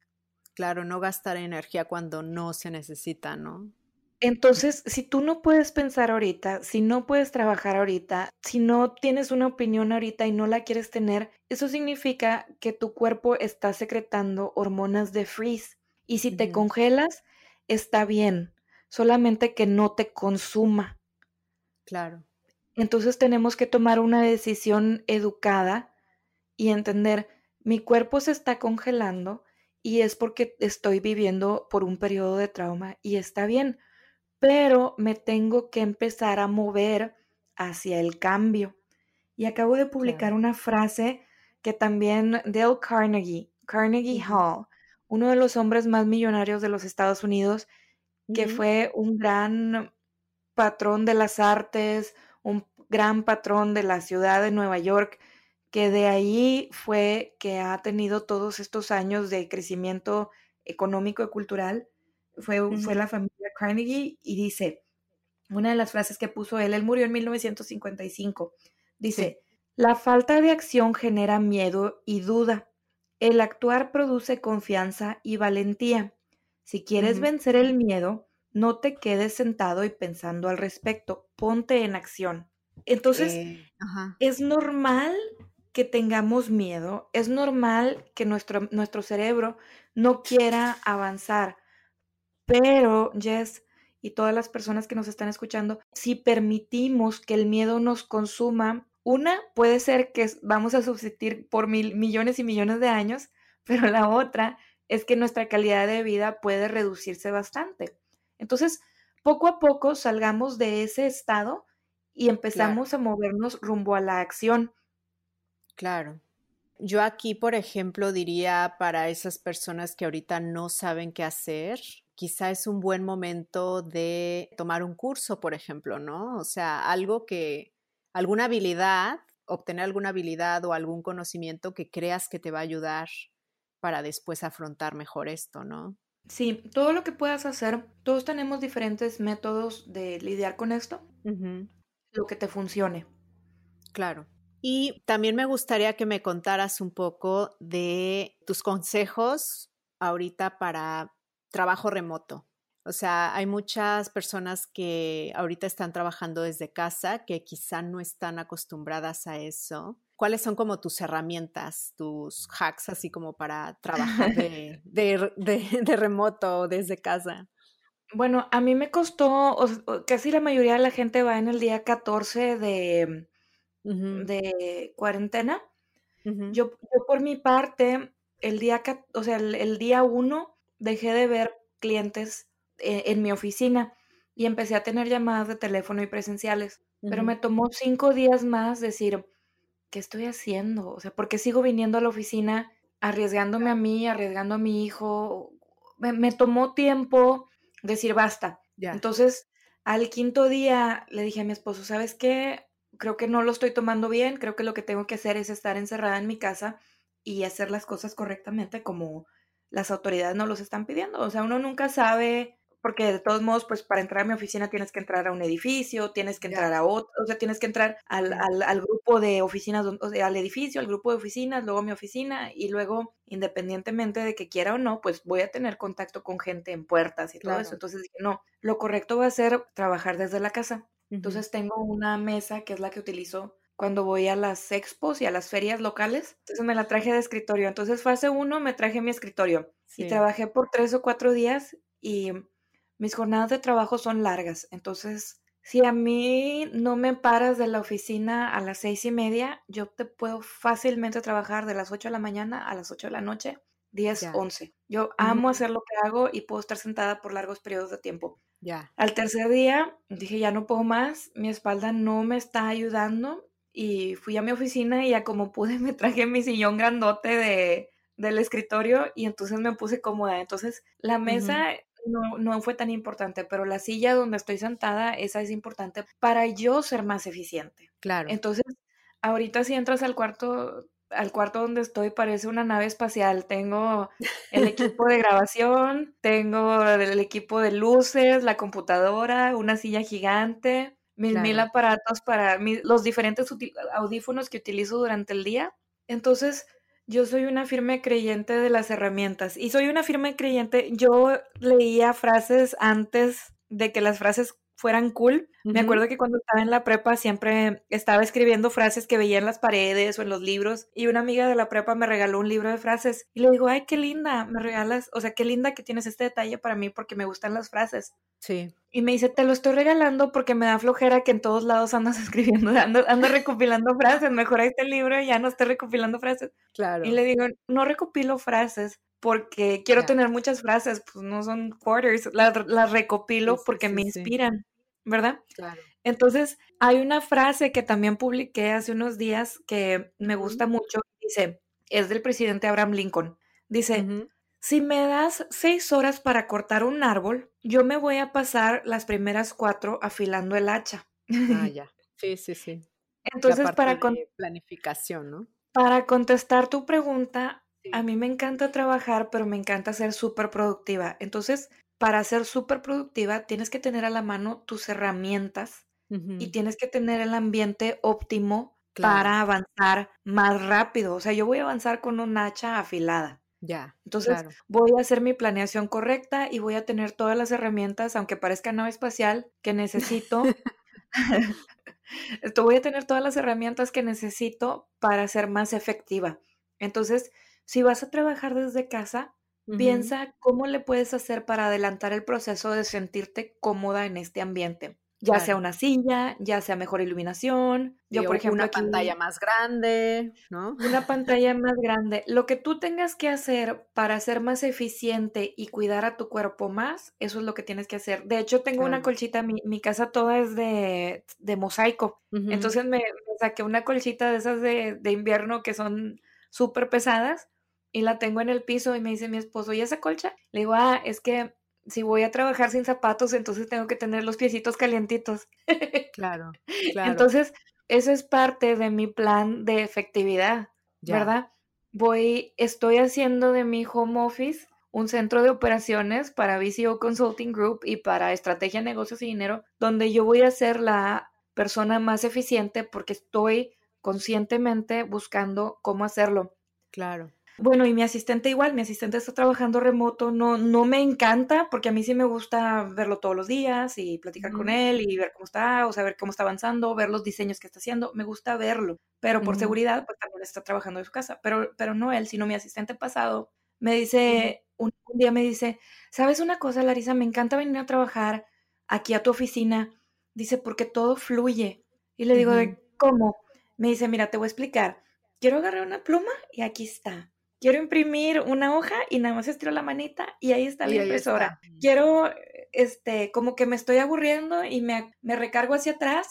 Claro, no gastar energía cuando no se necesita, ¿no? Entonces, si tú no puedes pensar ahorita, si no puedes trabajar ahorita, si no tienes una opinión ahorita y no la quieres tener, eso significa que tu cuerpo está secretando hormonas de freeze. Y si te congelas, está bien, solamente que no te consuma. Claro. Entonces tenemos que tomar una decisión educada y entender, mi cuerpo se está congelando y es porque estoy viviendo por un periodo de trauma y está bien, pero me tengo que empezar a mover hacia el cambio. Y acabo de publicar una frase que también Dale Carnegie, Carnegie Hall, uno de los hombres más millonarios de los Estados Unidos, que fue un gran patrón de las artes, un gran patrón de la ciudad de Nueva York, que de ahí fue que ha tenido todos estos años de crecimiento económico y cultural, fue, fue la familia Carnegie y dice, una de las frases que puso él, él murió en 1955, dice, la falta de acción genera miedo y duda. El actuar produce confianza y valentía. Si quieres vencer el miedo, no te quedes sentado y pensando al respecto, ponte en acción. Entonces, eh, es normal que tengamos miedo, es normal que nuestro, nuestro cerebro no quiera avanzar, Pero, Jess, y todas las personas que nos están escuchando, si permitimos que el miedo nos consuma, una puede ser que vamos a subsistir por mil, millones y millones de años, pero la otra es que nuestra calidad de vida puede reducirse bastante. Entonces, poco a poco salgamos de ese estado y empezamos a movernos rumbo a la acción. Claro. Yo aquí, por ejemplo, diría para esas personas que ahorita no saben qué hacer, quizá es un buen momento de tomar un curso, por ejemplo, ¿no? O sea, algo que, alguna habilidad, obtener alguna habilidad o algún conocimiento que creas que te va a ayudar para después afrontar mejor esto, ¿no? Sí, todo lo que puedas hacer, todos tenemos diferentes métodos de lidiar con esto, lo que te funcione. Claro. Y también me gustaría que me contaras un poco de tus consejos ahorita para trabajo remoto. O sea, hay muchas personas que ahorita están trabajando desde casa que quizá no están acostumbradas a eso. ¿Cuáles son como tus herramientas, tus hacks, así como para trabajar de, de, remoto o desde casa? Bueno, a mí me costó, casi la mayoría de la gente va en el día 14 de, de cuarentena. yo, yo, por mi parte, el día, o sea, el, día 1 dejé de ver clientes eh, en, mi oficina y empecé a tener llamadas de teléfono y presenciales. Pero me tomó cinco días más decir, ¿qué estoy haciendo? O sea, ¿por qué sigo viniendo a la oficina arriesgándome a mí, arriesgando a mi hijo? Me, tomó tiempo decir basta. Entonces, al quinto día le dije a mi esposo, ¿sabes qué? Creo que no lo estoy tomando bien, creo que lo que tengo que hacer es estar encerrada en mi casa y hacer las cosas correctamente como las autoridades no los están pidiendo. O sea, uno nunca sabe, porque de todos modos, pues para entrar a mi oficina tienes que entrar a un edificio, tienes que entrar a otro, o sea, tienes que entrar al, al, grupo de oficinas, o sea, al edificio, al grupo de oficinas, luego a mi oficina y luego, independientemente de que quiera o no, pues voy a tener contacto con gente en puertas y todo eso. Entonces dije, no, lo correcto va a ser trabajar desde la casa. Entonces tengo una mesa que es la que utilizo cuando voy a las expos y a las ferias locales. Entonces me la traje de escritorio. Entonces fase uno me traje mi escritorio y trabajé por tres o cuatro días y mis jornadas de trabajo son largas. Entonces, si a mí no me paras de la oficina a las seis y media, yo te puedo fácilmente trabajar de las ocho de la mañana a las ocho de la noche, diez, once. Yo amo hacer lo que hago y puedo estar sentada por largos periodos de tiempo. Ya. Al tercer día dije, ya no puedo más, mi espalda no me está ayudando y fui a mi oficina y ya como pude me traje mi sillón grandote de, del escritorio y entonces me puse cómoda. Entonces la mesa no, no fue tan importante, pero la silla donde estoy sentada, esa es importante para yo ser más eficiente. Claro. Entonces, ahorita si entras al cuarto, al cuarto donde estoy parece una nave espacial. Tengo el equipo de grabación, tengo el equipo de luces, la computadora, una silla gigante, mis mil aparatos para los diferentes audífonos que utilizo durante el día. Entonces, yo soy una firme creyente de las herramientas y soy una firme creyente. Yo leía frases antes de que las frases fueran cool. Me acuerdo que cuando estaba en la prepa siempre estaba escribiendo frases que veía en las paredes o en los libros y una amiga de la prepa me regaló un libro de frases y le digo, ay, qué linda, me regalas, o sea, qué linda que tienes este detalle para mí porque me gustan las frases. Sí. Y me dice, te lo estoy regalando porque me da flojera que en todos lados andas escribiendo, ando, ando recopilando frases, mejor el libro y ya no estoy recopilando frases. Claro. Y le digo, no recopilo frases porque quiero tener muchas frases, pues no son quarters, las, recopilo porque me inspiran. ¿verdad? Claro. Entonces, hay una frase que también publiqué hace unos días que me gusta mucho. Dice, es del presidente Abraham Lincoln. Dice, si me das seis horas para cortar un árbol, yo me voy a pasar las primeras cuatro afilando el hacha. Ah, ya. Sí, sí, sí. Entonces, para planificación, ¿no? Para contestar tu pregunta, a mí me encanta trabajar, pero me encanta ser súper productiva. Entonces, para ser súper productiva tienes que tener a la mano tus herramientas y tienes que tener el ambiente óptimo para avanzar más rápido. O sea, yo voy a avanzar con un hacha afilada. Ya. Entonces, voy a hacer mi planeación correcta y voy a tener todas las herramientas, aunque parezca nave espacial, que necesito. Esto voy a tener todas las herramientas que necesito para ser más efectiva. Entonces, si vas a trabajar desde casa, piensa cómo le puedes hacer para adelantar el proceso de sentirte cómoda en este ambiente ya sea una silla, ya sea mejor iluminación. Yo, por ejemplo, una pantalla más grande, ¿no? Una pantalla más grande. Lo que tú tengas que hacer para ser más eficiente y cuidar a tu cuerpo más, eso es lo que tienes que hacer. De hecho, tengo una colchita, mi, mi, casa toda es de, de mosaico. Entonces me, saqué una colchita de esas de, de invierno que son súper pesadas y la tengo en el piso y me dice mi esposo, ¿y esa colcha? Le digo, ah, es que si voy a trabajar sin zapatos, entonces tengo que tener los piecitos calientitos. Claro, claro. Entonces, eso es parte de mi plan de efectividad, ¿verdad? Voy, estoy haciendo de mi home office un centro de operaciones para VCO Consulting Group y para Estrategia, Negocios y Dinero, donde yo voy a ser la persona más eficiente porque estoy conscientemente buscando cómo hacerlo. Claro. Bueno, y mi asistente igual, mi asistente está trabajando remoto, no, no me encanta porque a mí sí me gusta verlo todos los días y platicar con él y ver cómo está, o saber cómo está avanzando, ver los diseños que está haciendo, me gusta verlo, pero por seguridad pues también está trabajando en su casa, pero, pero no él, sino mi asistente pasado me dice, un, día me dice, ¿sabes una cosa, Larisa? Me encanta venir a trabajar aquí a tu oficina, dice, porque todo fluye. Y le digo, ¿cómo? Me dice, mira, te voy a explicar. Quiero agarrar una pluma y aquí está quiero imprimir una hoja y nada más estiro la manita y ahí está la impresora. Quiero, este, como que me estoy aburriendo y me, me recargo hacia atrás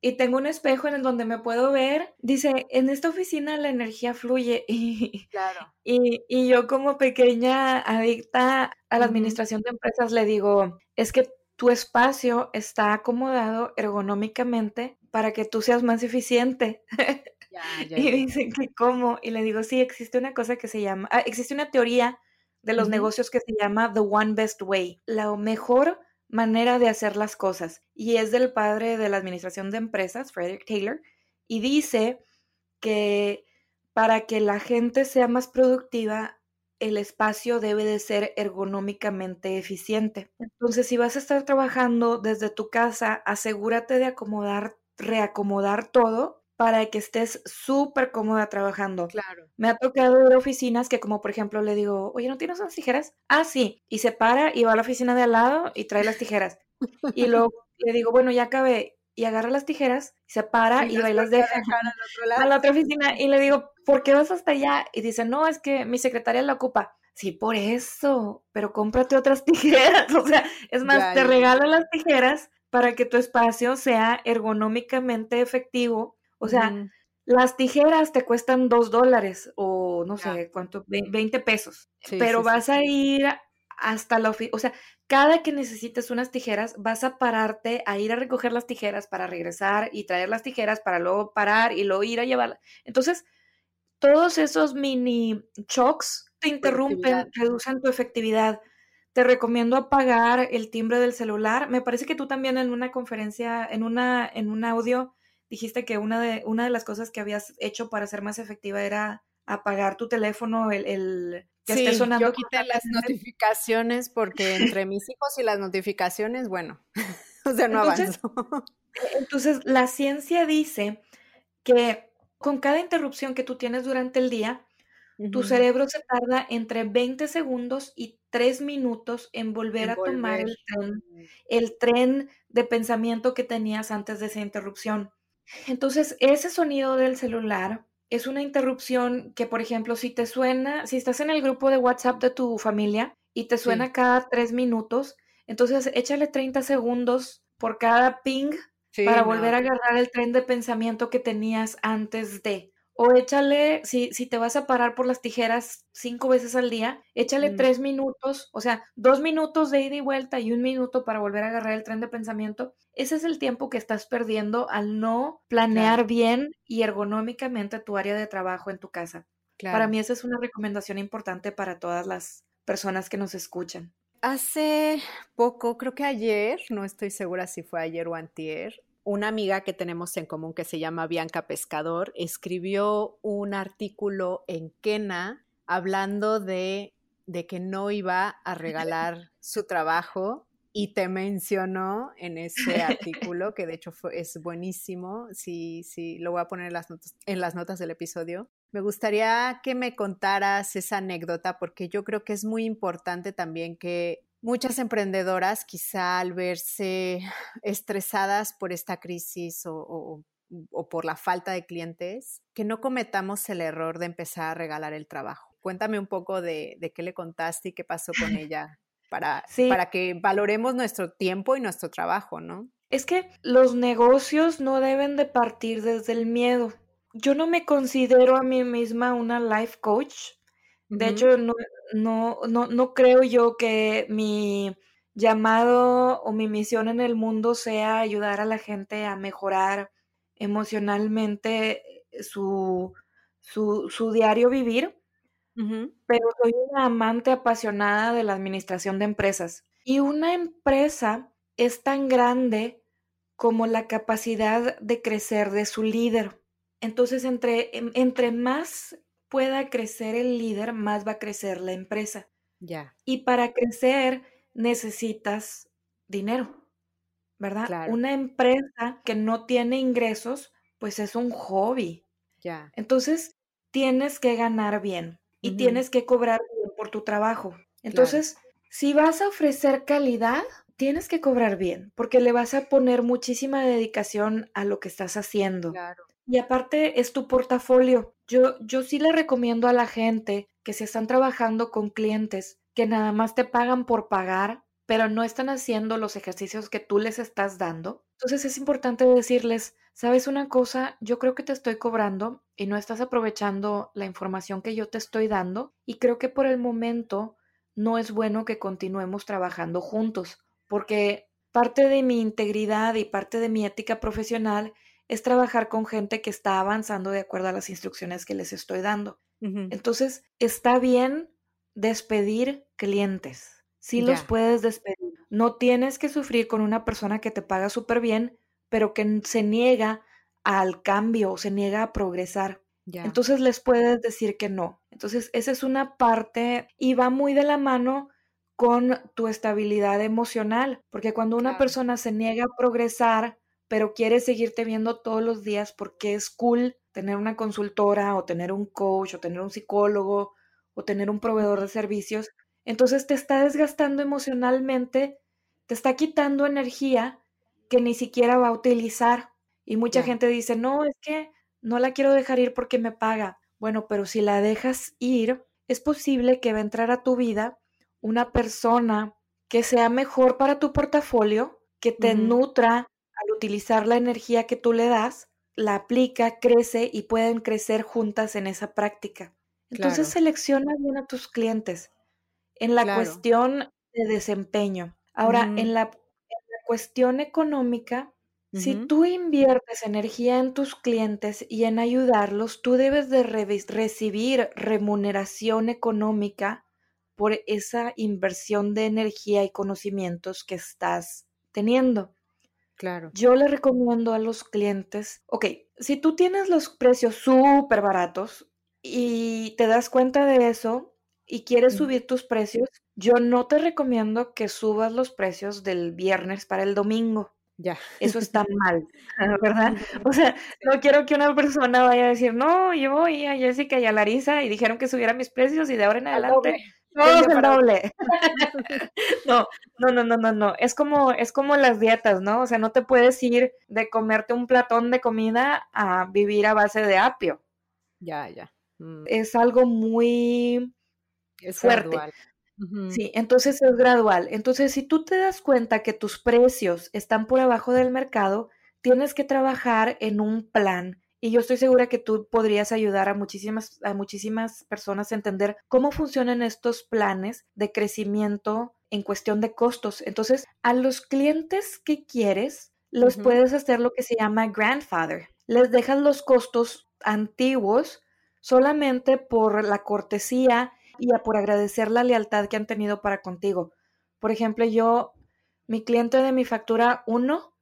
y tengo un espejo en el donde me puedo ver. Dice, en esta oficina la energía fluye. Y, claro. y, y yo como pequeña adicta a la administración de empresas le digo, es que tu espacio está acomodado ergonómicamente para que tú seas más eficiente. y dicen que cómo, y le digo, sí, existe una cosa que se llama, ah, existe una teoría de los negocios que se llama The One Best Way, la mejor manera de hacer las cosas. Y es del padre de la administración de empresas, Frederick Taylor, y dice que para que la gente sea más productiva, el espacio debe de ser ergonómicamente eficiente. Entonces, si vas a estar trabajando desde tu casa, asegúrate de acomodar, reacomodar todo para que estés súper cómoda trabajando. Claro. Me ha tocado ir a oficinas que como por ejemplo le digo, oye, ¿no tienes unas tijeras? Ah, sí. Y se para y va a la oficina de al lado y trae las tijeras. y luego le digo, bueno, ya acabé. Y agarra las tijeras, se para y, va y las deja a la otra oficina. Y le digo, ¿por qué vas hasta allá? Y dice, no, es que mi secretaria la ocupa. Sí, por eso, pero cómprate otras tijeras. O sea, es más, te regalo las tijeras para que tu espacio sea ergonómicamente efectivo o sea, las tijeras te cuestan dos dólares o no sé cuánto, 20 pesos, pero vas a ir hasta la oficina, o sea, cada que necesites unas tijeras, vas a pararte a ir a recoger las tijeras para regresar y traer las tijeras para luego parar y luego ir a llevarlas. Entonces, todos esos mini shocks te interrumpen, reducen tu efectividad. Te recomiendo apagar el timbre del celular. Me parece que tú también en una conferencia, en una, en un audio, dijiste que una de, una de las cosas que habías hecho para ser más efectiva era apagar tu teléfono, el, el que esté sonando. Yo quité las notificaciones porque entre mis hijos y las notificaciones, bueno, o sea, no entonces, avanzo. Entonces, la ciencia dice que con cada interrupción que tú tienes durante el día, tu cerebro se tarda entre 20 segundos y 3 minutos en volver a tomar el tren, el tren de pensamiento que tenías antes de esa interrupción. Entonces, ese sonido del celular es una interrupción que, por ejemplo, si te suena, si estás en el grupo de WhatsApp de tu familia y te suena cada tres minutos, entonces échale 30 segundos por cada ping para volver a agarrar el tren de pensamiento que tenías antes de. O échale, si, si te vas a parar por las tijeras cinco veces al día, échale mm. tres minutos, o sea, dos minutos de ida y vuelta y un minuto para volver a agarrar el tren de pensamiento. Ese es el tiempo que estás perdiendo al no planear bien y ergonómicamente tu área de trabajo en tu casa. Para mí esa es una recomendación importante para todas las personas que nos escuchan. Hace poco, creo que ayer, no estoy segura si fue ayer o antier, una amiga que tenemos en común que se llama Bianca Pescador escribió un artículo en Kena hablando de, de que no iba a regalar su trabajo y te mencionó en ese artículo, que de hecho es buenísimo, sí, sí, lo voy a poner en las, notas, en las notas del episodio, Me gustaría que me contaras esa anécdota porque yo creo que es muy importante también que muchas emprendedoras quizá al verse estresadas por esta crisis o, por la falta de clientes, que no cometamos el error de empezar a regalar el trabajo. Cuéntame un poco de, qué le contaste y qué pasó con ella para, para que valoremos nuestro tiempo y nuestro trabajo, ¿no? Es que los negocios no deben de partir desde el miedo. Yo no me considero a mí misma una life coach. De hecho, no, no, no, no creo yo que mi llamado o mi misión en el mundo sea ayudar a la gente a mejorar emocionalmente su, su, diario vivir, pero soy una amante apasionada de la administración de empresas. Y una empresa es tan grande como la capacidad de crecer de su líder. Entonces, entre, entre más pueda crecer el líder, más va a crecer la empresa. Ya. Y para crecer necesitas dinero, ¿verdad? Una empresa que no tiene ingresos, pues es un hobby. Ya. Entonces, tienes que ganar bien y tienes que cobrar bien por tu trabajo. Entonces, si vas a ofrecer calidad, tienes que cobrar bien, porque le vas a poner muchísima dedicación a lo que estás haciendo. Claro. Y aparte es tu portafolio. Yo, yo sí le recomiendo a la gente que si están trabajando con clientes que nada más te pagan por pagar, pero no están haciendo los ejercicios que tú les estás dando. Entonces es importante decirles, sabes una cosa, yo creo que te estoy cobrando y no estás aprovechando la información que yo te estoy dando y creo que por el momento no es bueno que continuemos trabajando juntos porque parte de mi integridad y parte de mi ética profesional es trabajar con gente que está avanzando de acuerdo a las instrucciones que les estoy dando. Entonces, está bien despedir clientes. Sí los puedes despedir. No tienes que sufrir con una persona que te paga súper bien, pero que se niega al cambio o se niega a progresar. Entonces les puedes decir que no. Entonces, esa es una parte y va muy de la mano con tu estabilidad emocional, porque cuando una persona se niega a progresar, pero quiere seguirte viendo todos los días porque es cool tener una consultora o tener un coach o tener un psicólogo o tener un proveedor de servicios, entonces te está desgastando emocionalmente, te está quitando energía que ni siquiera va a utilizar. Y mucha gente dice, no, es que no la quiero dejar ir porque me paga. Bueno, pero si la dejas ir, es posible que va a entrar a tu vida una persona que sea mejor para tu portafolio, que te nutra al utilizar la energía que tú le das, la aplica, crece y pueden crecer juntas en esa práctica. Entonces selecciona bien a tus clientes en la cuestión de desempeño. Ahora, en, la, cuestión económica, si tú inviertes energía en tus clientes y en ayudarlos, tú debes de recibir remuneración económica por esa inversión de energía y conocimientos que estás teniendo. Claro. Yo le recomiendo a los clientes, ok, si tú tienes los precios súper baratos y te das cuenta de eso y quieres subir tus precios, yo no te recomiendo que subas los precios del viernes para el domingo. Ya. Eso está mal, ¿verdad? O sea, no quiero que una persona vaya a decir, no, yo voy a Jessica y a Larisa y dijeron que subiera mis precios y de ahora en adelante todo es el doble. no, no, no, no, no, no. Es como, es como las dietas, ¿no? O sea, no te puedes ir de comerte un platón de comida a vivir a base de apio. Ya, ya. Mm. Es algo muy es fuerte. Gradual. Sí, entonces es gradual. Entonces, si tú te das cuenta que tus precios están por abajo del mercado, tienes que trabajar en un plan y yo estoy segura que tú podrías ayudar a muchísimas, a muchísimas personas a entender cómo funcionan estos planes de crecimiento en cuestión de costos. Entonces, a los clientes que quieres, los puedes hacer lo que se llama grandfather. Les dejas los costos antiguos solamente por la cortesía y por agradecer la lealtad que han tenido para contigo. Por ejemplo, yo, mi cliente de mi factura 1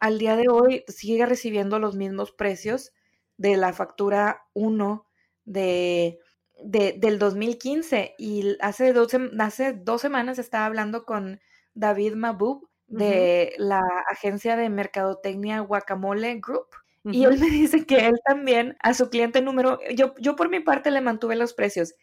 al día de hoy sigue recibiendo los mismos precios de la factura 1 de, del 2015. Y hace dos, hace dos semanas estaba hablando con David Mabub de la agencia de mercadotecnia Guacamole Group. Y él me dice que él también a su cliente número, yo, yo por mi parte le mantuve los precios.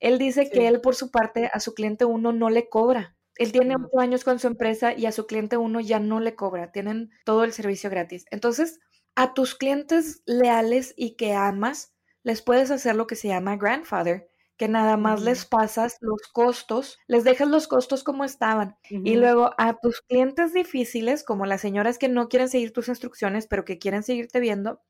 Él dice que él por su parte a su cliente uno no le cobra. Él tiene ocho años con su empresa y a su cliente uno ya no le cobra. Tienen todo el servicio gratis. Entonces, a tus clientes leales y que amas, les puedes hacer lo que se llama grandfather, que nada más les pasas los costos, les dejas los costos como estaban. Y luego a tus clientes difíciles, como las señoras que no quieren seguir tus instrucciones, pero que quieren seguirte viendo,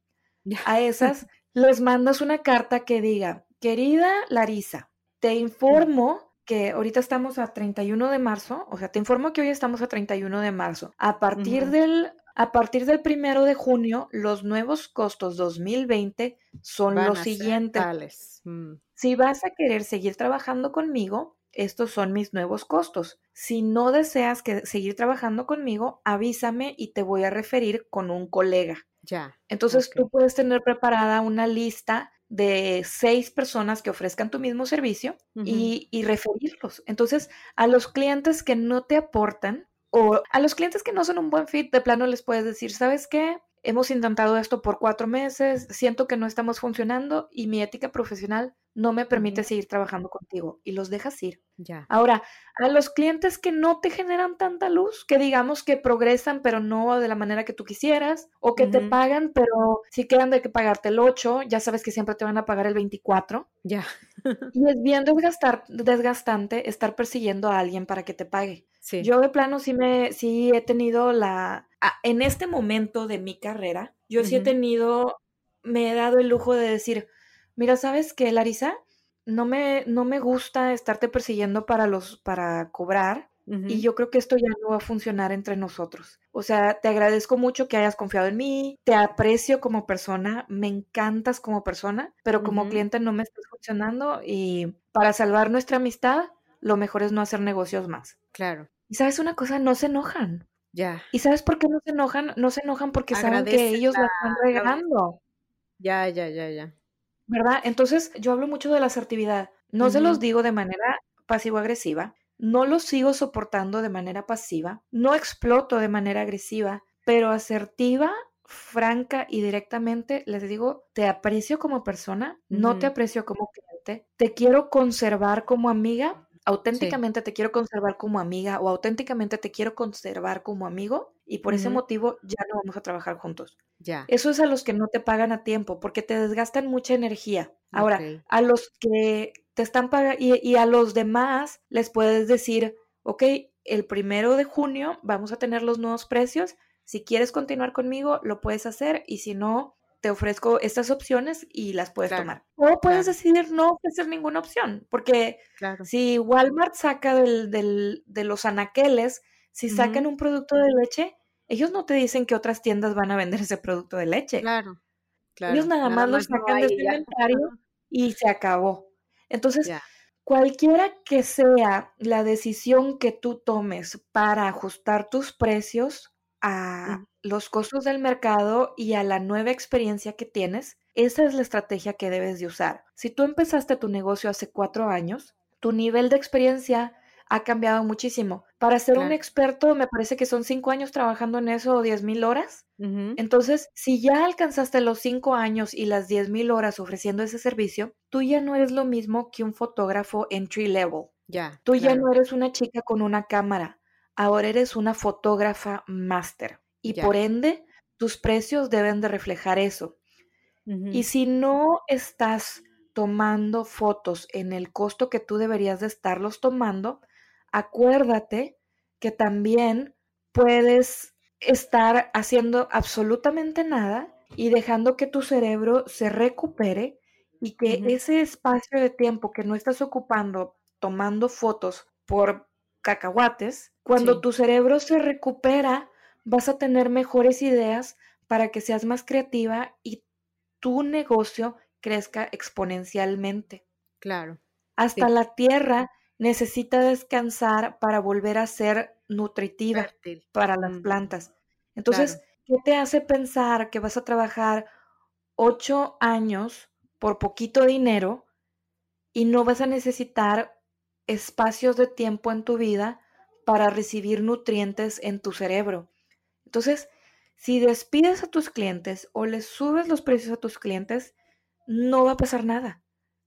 a esas les mandas una carta que diga, querida Larisa, te informo que ahorita estamos a 31 de marzo, o sea, te informo que hoy estamos a 31 de marzo. A partir del a partir del primero de junio, los nuevos costos 2020 son los siguientes. Mm. Si vas a querer seguir trabajando conmigo, estos son mis nuevos costos. Si no deseas que seguir trabajando conmigo, avísame y te voy a referir con un colega. Ya. Entonces tú puedes tener preparada una lista de seis personas que ofrezcan tu mismo servicio y, y referirlos. Entonces, a los clientes que no te aportan, o a los clientes que no son un buen fit, de plano les puedes decir, ¿sabes qué? Hemos intentado esto por cuatro meses, siento que no estamos funcionando y mi ética profesional no me permite seguir trabajando contigo y los dejas ir. Ya. Ahora, a los clientes que no te generan tanta luz, que digamos que progresan pero no de la manera que tú quisieras, o que te pagan pero si quedan de que pagarte el 8, ya sabes que siempre te van a pagar el 24. Ya. y es bien desgastar, desgastante estar persiguiendo a alguien para que te pague. Sí. Yo de plano sí me, sí he tenido la, en este momento de mi carrera, yo sí he tenido, me he dado el lujo de decir, mira, ¿sabes qué, Larisa? No me, no me gusta estarte persiguiendo para los, para cobrar. Y yo creo que esto ya no va a funcionar entre nosotros. O sea, te agradezco mucho que hayas confiado en mí, te aprecio como persona, me encantas como persona, pero como cliente no me estás funcionando y para salvar nuestra amistad, lo mejor es no hacer negocios más. Claro. Y sabes una cosa, no se enojan. Ya. ¿Y sabes por qué no se enojan? No se enojan porque saben que ellos la están regalando. Ya, ya, ya, ya. ¿verdad? Entonces yo hablo mucho de la asertividad. No se los digo de manera pasivo-agresiva, no los sigo soportando de manera pasiva, no exploto de manera agresiva, pero asertiva, franca y directamente les digo, te aprecio como persona, no te aprecio como cliente, te quiero conservar como amiga, auténticamente te quiero conservar como amiga o auténticamente te quiero conservar como amigo y por ese motivo ya no vamos a trabajar juntos. Ya. Eso es a los que no te pagan a tiempo porque te desgastan mucha energía. Ahora, a los que te están pagando y, a los demás les puedes decir, ok, el primero de junio vamos a tener los nuevos precios. Si quieres continuar conmigo, lo puedes hacer y si no, te ofrezco estas opciones y las puedes tomar. O puedes decidir no ofrecer ninguna opción, porque si Walmart saca del, de los anaqueles, si sacan un producto de leche, ellos no te dicen que otras tiendas van a vender ese producto de leche. Claro, claro. Ellos nada, más lo sacan de este inventario y se acabó. Entonces, cualquiera que sea la decisión que tú tomes para ajustar tus precios a los costos del mercado y a la nueva experiencia que tienes, esa es la estrategia que debes de usar. Si tú empezaste tu negocio hace cuatro años, tu nivel de experiencia ha cambiado muchísimo. Para ser un experto, me parece que son cinco años trabajando en eso o diez mil horas. Entonces, si ya alcanzaste los cinco años y las diez mil horas ofreciendo ese servicio, tú ya no eres lo mismo que un fotógrafo entry level. Ya. Tú ya no eres una chica con una cámara. Ahora eres una fotógrafa máster. Y por ende, tus precios deben de reflejar eso. Y si no estás tomando fotos en el costo que tú deberías de estarlos tomando, acuérdate que también puedes estar haciendo absolutamente nada y dejando que tu cerebro se recupere y que ese espacio de tiempo que no estás ocupando tomando fotos por cacahuates, cuando tu cerebro se recupera, vas a tener mejores ideas para que seas más creativa y tu negocio crezca exponencialmente. Claro. Hasta la tierra necesita descansar para volver a ser nutritiva para las plantas. Entonces, ¿qué te hace pensar que vas a trabajar ocho años por poquito dinero y no vas a necesitar espacios de tiempo en tu vida para recibir nutrientes en tu cerebro? Entonces, si despides a tus clientes o les subes los precios a tus clientes, no va a pasar nada.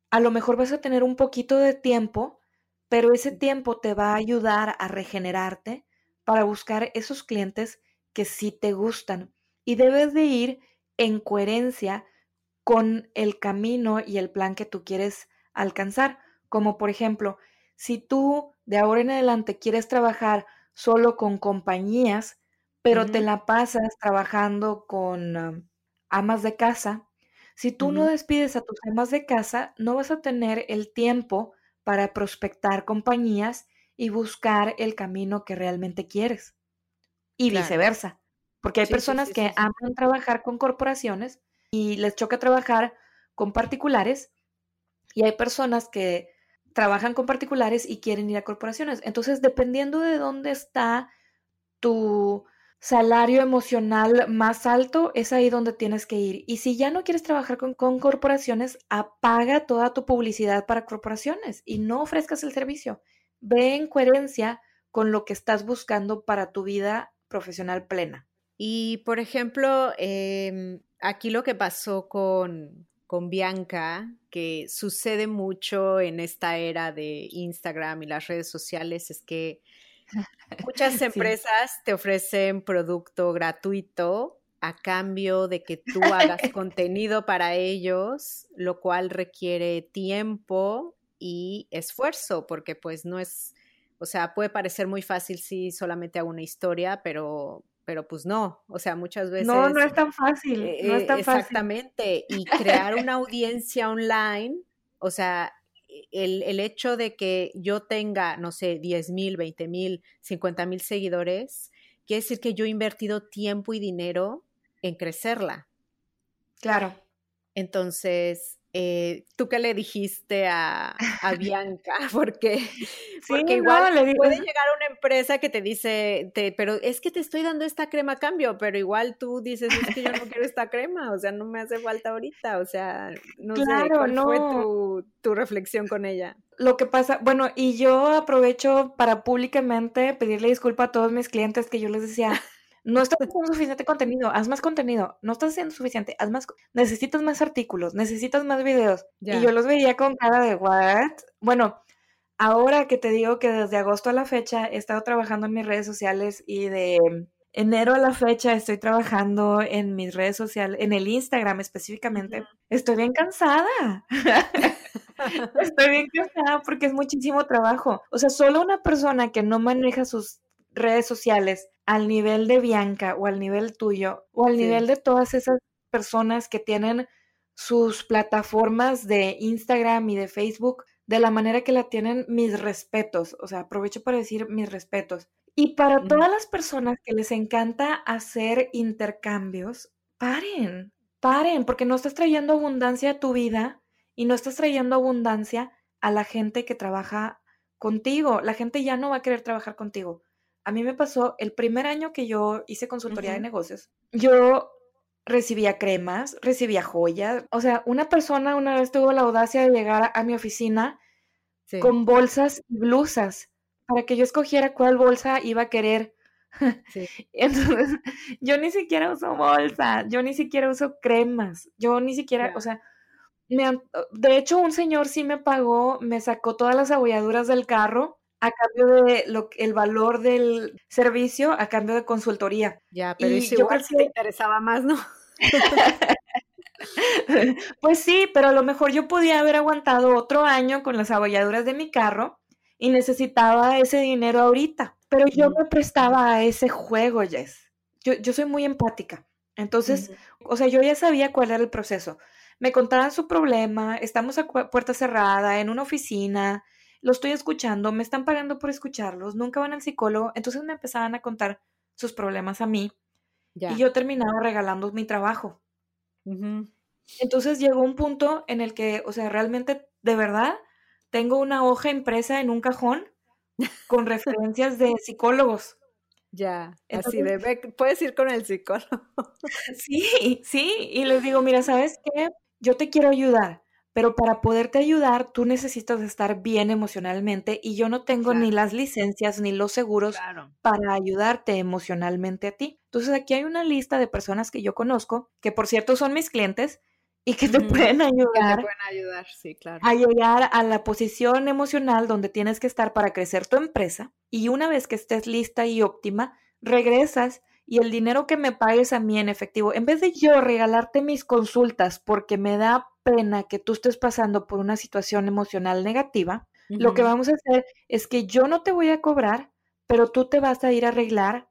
A lo mejor vas a tener un poquito de tiempo, pero ese tiempo te va a ayudar a regenerarte para buscar esos clientes que sí te gustan. Y debes de ir en coherencia con el camino y el plan que tú quieres alcanzar. Como por ejemplo, si tú de ahora en adelante quieres trabajar solo con compañías, pero te la pasas trabajando con amas de casa, si tú no despides a tus amas de casa, no vas a tener el tiempo para prospectar compañías y buscar el camino que realmente quieres. Y viceversa. Porque hay personas que aman trabajar con corporaciones y les choca trabajar con particulares y hay personas que trabajan con particulares y quieren ir a corporaciones. Entonces, dependiendo de dónde está tu salario emocional más alto, es ahí donde tienes que ir. Y si ya no quieres trabajar con, corporaciones, apaga toda tu publicidad para corporaciones y no ofrezcas el servicio. Ve en coherencia con lo que estás buscando para tu vida profesional plena. Y, por ejemplo, em, aquí lo que pasó con, con Bianca, que sucede mucho en esta era de Instagram y las redes sociales, es que muchas empresas te ofrecen producto gratuito a cambio de que tú hagas contenido para ellos, lo cual requiere tiempo y esfuerzo, porque pues no es, o sea, puede parecer muy fácil si solamente hago una historia, pero pero pues no, o sea, muchas veces... No, no es tan fácil, no es eh, tan exactamente, y crear una audiencia online, o sea, el, el, hecho de que yo tenga, no sé, 10 mil, 20 mil, 50 mil seguidores, quiere decir que yo he invertido tiempo y dinero en crecerla. Claro. Entonces, eh, ¿tú qué le dijiste a, a Bianca? Porque, porque igual puede llegar una empresa que te dice, te, pero es que te estoy dando esta crema a cambio, pero igual tú dices, es que yo no quiero esta crema, o sea, no me hace falta ahorita, o sea, no sé, ¿cuál fue tu, tu reflexión con ella? Lo que pasa, bueno, y yo aprovecho para públicamente pedirle disculpa a todos mis clientes que yo les decía, no estás haciendo suficiente contenido, haz más contenido, no estás haciendo suficiente, haz más, necesitas más artículos, necesitas más videos. Y yo los veía con cara de, ¿what? Bueno, ahora que te digo que desde agosto a la fecha he estado trabajando en mis redes sociales y de enero a la fecha estoy trabajando en mis redes sociales, en el Instagram específicamente, estoy bien cansada. estoy bien cansada porque es muchísimo trabajo. O sea, solo una persona que no maneja sus redes sociales al nivel de Bianca o al nivel tuyo o al nivel de todas esas personas que tienen sus plataformas de Instagram y de Facebook de la manera que la tienen mis respetos. O sea, aprovecho para decir mis respetos. Y para todas las personas que les encanta hacer intercambios, paren, paren, porque no estás trayendo abundancia a tu vida y no estás trayendo abundancia a la gente que trabaja contigo. La gente ya no va a querer trabajar contigo a mí me pasó el primer año que yo hice consultoría de negocios. Yo recibía cremas, recibía joyas. O sea, una persona una vez tuvo la audacia de llegar a, mi oficina con bolsas y blusas para que yo escogiera cuál bolsa iba a querer. Entonces, yo ni siquiera uso bolsa, yo ni siquiera uso cremas, yo ni siquiera, o sea, me, de hecho un señor sí me pagó, me sacó todas las abolladuras del carro a cambio de lo, el valor del servicio, a cambio de consultoría. Ya, pero y yo creo que te interesaba más, ¿no? pues sí, pero a lo mejor yo podía haber aguantado otro año con las abolladuras de mi carro y necesitaba ese dinero ahorita, pero yo me prestaba a ese juego, Jess. Yo, yo soy muy empática. Entonces, o sea, yo ya sabía cuál era el proceso. Me contaban su problema, estamos a puerta cerrada, en una oficina, lo estoy escuchando, me están pagando por escucharlos, nunca van al psicólogo, entonces me empezaban a contar sus problemas a mí y yo terminaba regalando mi trabajo. Entonces llegó un punto en el que, o sea, realmente, de verdad, tengo una hoja impresa en un cajón con referencias de psicólogos. Ya, así de, puedes ir con el psicólogo. sí, sí, y les digo, mira, ¿sabes qué? Yo te quiero ayudar, pero para poderte ayudar, tú necesitas estar bien emocionalmente y yo no tengo ni las licencias ni los seguros para ayudarte emocionalmente a ti. Entonces aquí hay una lista de personas que yo conozco, que por cierto son mis clientes y que te pueden ayudar, pueden ayudar sí, claro. a llegar a la posición emocional donde tienes que estar para crecer tu empresa y una vez que estés lista y óptima, regresas y el dinero que me pagues a mí en efectivo, en vez de yo regalarte mis consultas porque me da pena que tú estés pasando por una situación emocional negativa, lo que vamos a hacer es que yo no te voy a cobrar, pero tú te vas a ir a arreglar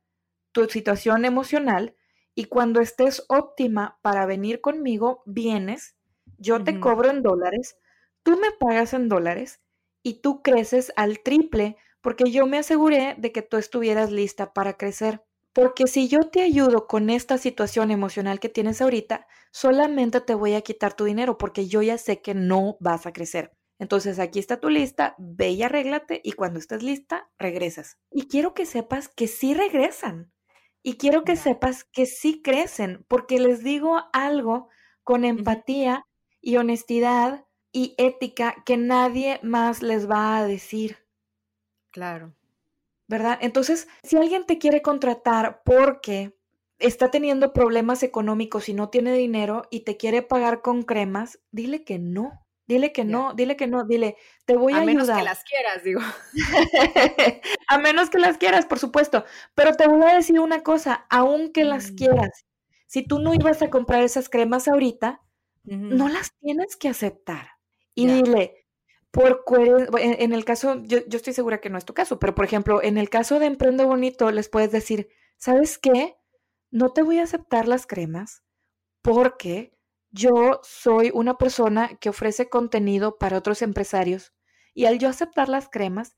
tu situación emocional y cuando estés óptima para venir conmigo, vienes, yo te cobro en dólares, tú me pagas en dólares y tú creces al triple porque yo me aseguré de que tú estuvieras lista para crecer. Porque si yo te ayudo con esta situación emocional que tienes ahorita, solamente te voy a quitar tu dinero porque yo ya sé que no vas a crecer. Entonces aquí está tu lista, ve y arréglate y cuando estés lista, regresas. Y quiero que sepas que sí regresan. Y quiero que sepas que sí crecen, porque les digo algo con empatía y honestidad y ética que nadie más les va a decir. Claro. ¿Verdad? Entonces, si alguien te quiere contratar porque está teniendo problemas económicos y no tiene dinero y te quiere pagar con cremas, dile que no. Dile que no, dile que no, dile, te voy a, ayudar. A menos que las quieras, digo. a menos que las quieras, por supuesto. Pero te voy a decir una cosa, aunque las mm. quieras, si tú no ibas a comprar esas cremas ahorita, no las tienes que aceptar. Y dile, por en, el caso, yo, estoy segura que no es tu caso, pero por ejemplo, en el caso de Emprende Bonito, les puedes decir, ¿sabes qué? No te voy a aceptar las cremas porque yo soy una persona que ofrece contenido para otros empresarios y al yo aceptar las cremas,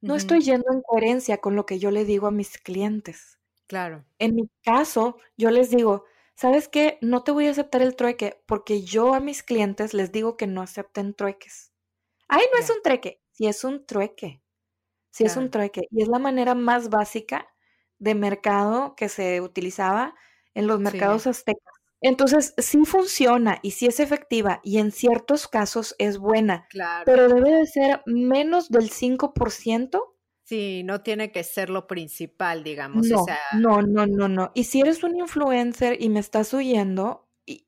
no estoy yendo en coherencia con lo que yo le digo a mis clientes. Claro. En mi caso, yo les digo, ¿sabes qué? No te voy a aceptar el trueque porque yo a mis clientes les digo que no acepten trueques. Ay, no es un trueque, sí es un trueque. Sí es un trueque. Y es la manera más básica de mercado que se utilizaba en los mercados aztecas. Entonces, sí funciona y sí es efectiva y en ciertos casos es buena, claro. pero debe de ser menos del 5%. Sí, no tiene que ser lo principal, digamos. No, no, no, no, no. Y si eres un influencer y me estás oyendo, y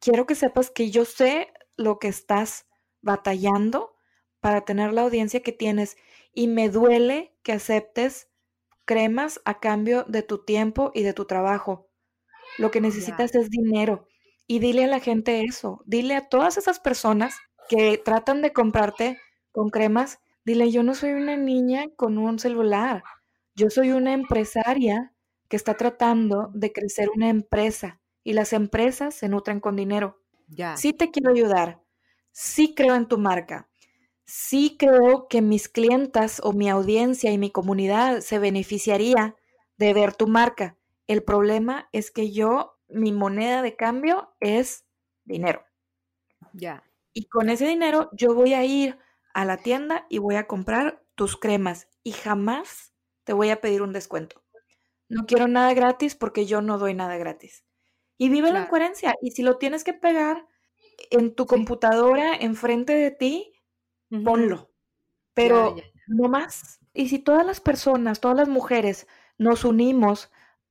quiero que sepas que yo sé lo que estás batallando para tener la audiencia que tienes y me duele que aceptes cremas a cambio de tu tiempo y de tu trabajo. Lo que necesitas es dinero. Y dile a la gente eso, dile a todas esas personas que tratan de comprarte con cremas, dile, yo no soy una niña con un celular, yo soy una empresaria que está tratando de crecer una empresa y las empresas se nutren con dinero. Ya. Sí te quiero ayudar, sí creo en tu marca, sí creo que mis clientas o mi audiencia y mi comunidad se beneficiaría de ver tu marca. El problema es que yo, mi moneda de cambio es dinero. Ya. Y con ese dinero yo voy a ir a la tienda y voy a comprar tus cremas y jamás te voy a pedir un descuento. No quiero nada gratis porque yo no doy nada gratis. Y vive la coherencia. Y si lo tienes que pegar en tu computadora enfrente de ti, ponlo. Pero no más. Y si todas las personas, todas las mujeres nos unimos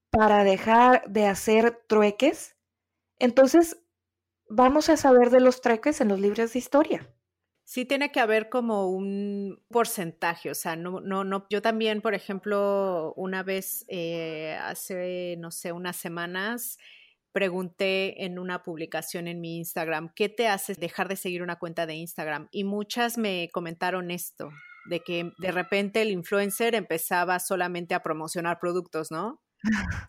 para dejar de hacer trueques, entonces vamos a saber de los trueques en los libros de historia. Sí tiene que haber como un porcentaje, o sea, no, no, no. Yo también, por ejemplo, una vez eh, hace, no sé, unas semanas, pregunté en una publicación en mi Instagram, ¿qué te hace dejar de seguir una cuenta de Instagram? Y muchas me comentaron esto, de que de repente el influencer empezaba solamente a promocionar productos, ¿no?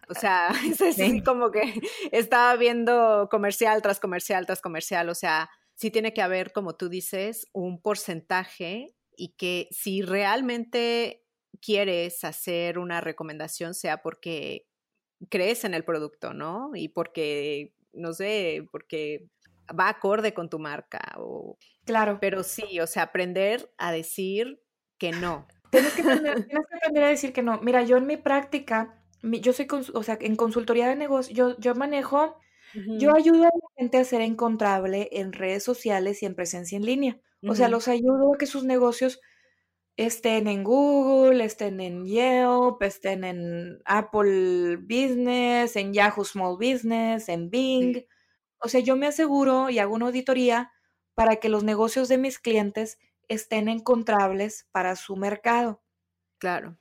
O sea, es así como que estaba viendo comercial tras comercial tras comercial, o sea, sí tiene que haber, como tú dices, un porcentaje y que si realmente quieres hacer una recomendación sea porque crees en el producto, ¿no? Y porque, no sé, porque va acorde con tu marca. O... Claro. Pero sí, o sea, aprender a decir que no. Tienes que, aprender, a decir que no. Mira, yo en mi práctica, yo soy, o sea, en consultoría de negocios, yo, yo manejo Yo ayudo a la gente a ser encontrable en redes sociales y en presencia en línea. O sea, los ayudo a que sus negocios estén en Google, estén en Yelp, estén en Apple Business, en Yahoo Small Business, en Bing. O sea, yo me aseguro y hago una auditoría para que los negocios de mis clientes estén encontrables para su mercado. Claro.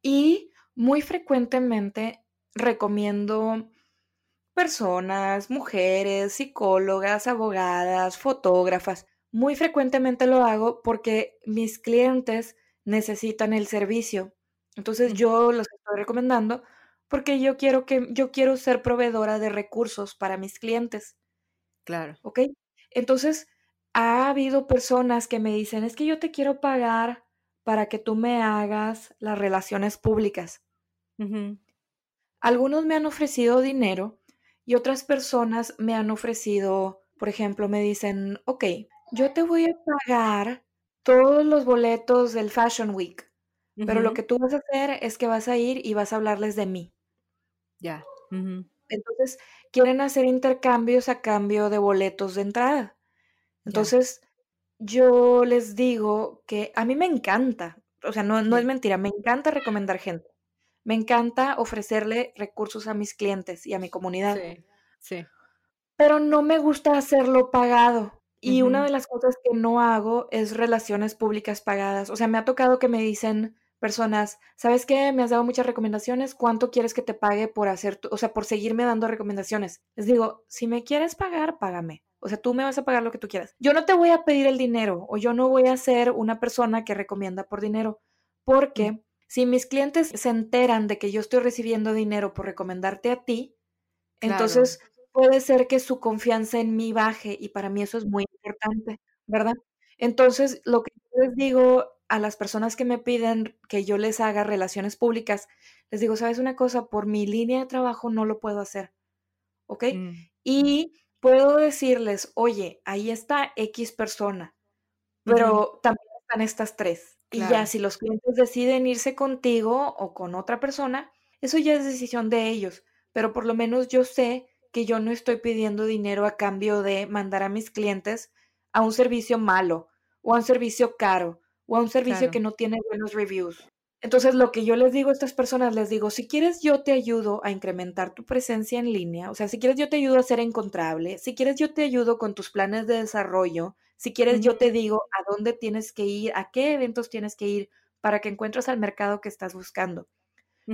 Y muy frecuentemente recomiendo personas, mujeres, psicólogas, abogadas, fotógrafas. Muy frecuentemente lo hago porque mis clientes necesitan el servicio. Entonces yo los estoy recomendando porque yo quiero que yo quiero ser proveedora de recursos para mis clientes. Claro. ¿Ok? Entonces, ha habido personas que me dicen, es que yo te quiero pagar para que tú me hagas las relaciones públicas. Algunos me han ofrecido dinero y otras personas me han ofrecido, por ejemplo, me dicen, ok, yo te voy a pagar todos los boletos del Fashion Week, pero lo que tú vas a hacer es que vas a ir y vas a hablarles de mí. Ya. Entonces, quieren hacer intercambios a cambio de boletos de entrada. Entonces, yo les digo que a mí me encanta, o sea, no, no es mentira, me encanta recomendar gente. Me encanta ofrecerle recursos a mis clientes y a mi comunidad. Sí, sí. Pero no me gusta hacerlo pagado. Y una de las cosas que no hago es relaciones públicas pagadas. O sea, me ha tocado que me dicen personas, ¿sabes qué? Me has dado muchas recomendaciones, ¿cuánto quieres que te pague por hacer, o sea, por seguirme dando recomendaciones? Les digo, si me quieres pagar, págame. O sea, tú me vas a pagar lo que tú quieras. Yo no te voy a pedir el dinero o yo no voy a ser una persona que recomienda por dinero, porque si mis clientes se enteran de que yo estoy recibiendo dinero por recomendarte a ti, entonces puede ser que su confianza en mí baje y para mí eso es muy importante, ¿verdad? Entonces, lo que yo les digo a las personas que me piden que yo les haga relaciones públicas, les digo, ¿sabes una cosa? Por mi línea de trabajo no lo puedo hacer, ¿ok? Mm. Y puedo decirles, oye, ahí está X persona, pero también están estas tres. Y ya, si los clientes deciden irse contigo o con otra persona, eso ya es decisión de ellos, pero por lo menos yo sé que yo no estoy pidiendo dinero a cambio de mandar a mis clientes a un servicio malo o a un servicio caro o a un servicio que no tiene buenos reviews. Entonces, lo que yo les digo a estas personas, les digo, si quieres yo te ayudo a incrementar tu presencia en línea, o sea, si quieres yo te ayudo a ser encontrable, si quieres yo te ayudo con tus planes de desarrollo, si quieres yo te digo a dónde tienes que ir, a qué eventos tienes que ir para que encuentres al mercado que estás buscando.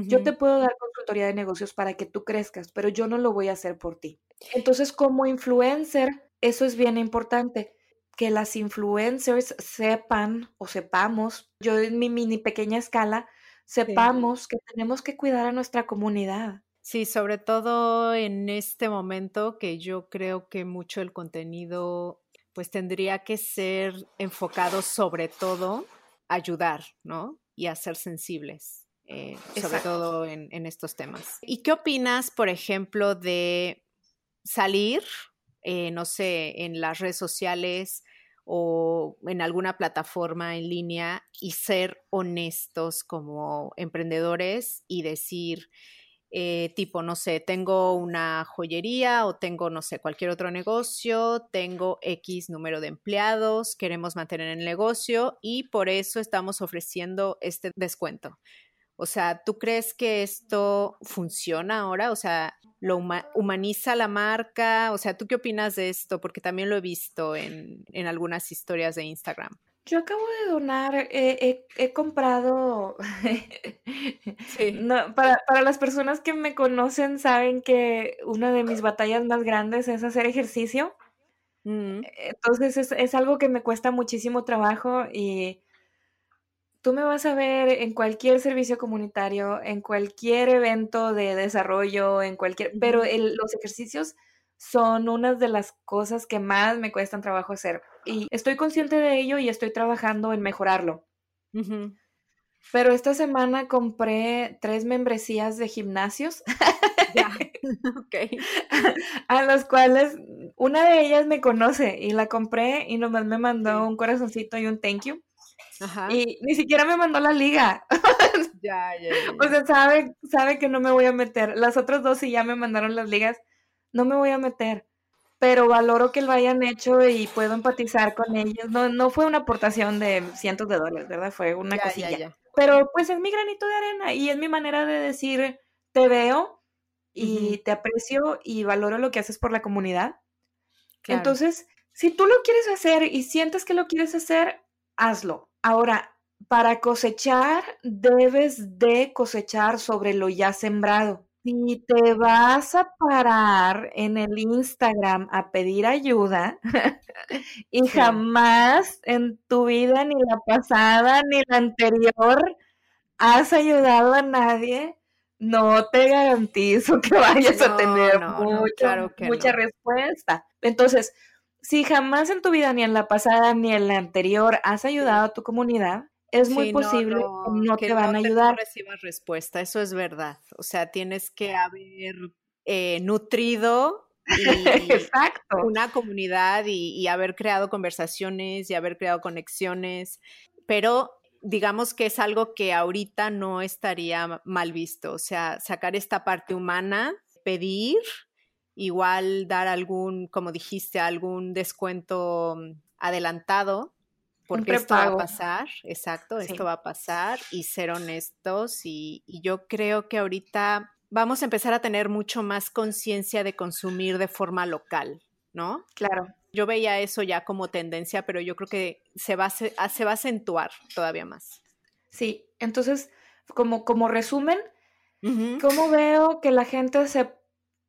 Yo te puedo dar consultoría de negocios para que tú crezcas, pero yo no lo voy a hacer por ti. Entonces, como influencer, eso es bien importante que las influencers sepan o sepamos, yo en mi mini pequeña escala, sepamos que tenemos que cuidar a nuestra comunidad. Sí, sobre todo en este momento que yo creo que mucho el contenido pues tendría que ser enfocado sobre todo a ayudar, ¿no? Y a ser sensibles, eh, sobre todo en, estos temas. ¿Y qué opinas, por ejemplo, de salir, eh, no sé, en las redes sociales o en alguna plataforma en línea y ser honestos como emprendedores y decir, eh, tipo, no sé, tengo una joyería o tengo, no sé, cualquier otro negocio, tengo X número de empleados, queremos mantener el negocio y por eso estamos ofreciendo este descuento. O sea, ¿tú crees que esto funciona ahora? O sea, ¿lo humaniza la marca? O sea, ¿tú qué opinas de esto? Porque también lo he visto en, algunas historias de Instagram. Yo acabo de donar, he comprado, para, para, las personas que me conocen saben que una de mis batallas más grandes es hacer ejercicio. Mm. Entonces es, es, algo que me cuesta muchísimo trabajo y tú me vas a ver en cualquier servicio comunitario, en cualquier evento de desarrollo, en cualquier, pero los ejercicios son una de las cosas que más me cuestan trabajo hacer. Y estoy consciente de ello y estoy trabajando en mejorarlo. Pero esta semana compré tres membresías de gimnasios. Ya, ok. A los cuales una de ellas me conoce y la compré y nomás me mandó un corazoncito y un thank you. Y ni siquiera me mandó la liga. ya, ya, O sea, sabe, sabe que no me voy a meter. Las otras dos sí ya me mandaron las ligas. no me voy a meter, pero valoro que lo hayan hecho y puedo empatizar con ellos. No, no fue una aportación de cientos de dólares, ¿verdad? Fue una cosilla. Pero pues es mi granito de arena y es mi manera de decir, te veo y te aprecio y valoro lo que haces por la comunidad. Entonces, si tú lo quieres hacer y sientes que lo quieres hacer, hazlo. Ahora, para cosechar, debes de cosechar sobre lo ya sembrado. Si te vas a parar en el Instagram a pedir ayuda y jamás en tu vida, ni la pasada ni la anterior, has ayudado a nadie, no te garantizo que vayas a tener mucha respuesta. Entonces, si jamás en tu vida, ni en la pasada ni en la anterior, has ayudado a tu comunidad, es muy posible que no te van a ayudar. No recibas respuesta, eso es verdad. O sea, tienes que haber eh, nutrido una comunidad y, y, haber creado conversaciones y haber creado conexiones, pero digamos que es algo que ahorita no estaría mal visto, o sea, sacar esta parte humana, pedir, igual dar algún, como dijiste, algún descuento adelantado porque esto va a pasar, exacto, esto va a pasar y ser honestos y, yo creo que ahorita vamos a empezar a tener mucho más conciencia de consumir de forma local, ¿no? Claro. Yo veía eso ya como tendencia, pero yo creo que se va a, se va a acentuar todavía más. Sí, entonces, como, como resumen, ¿cómo veo que la gente se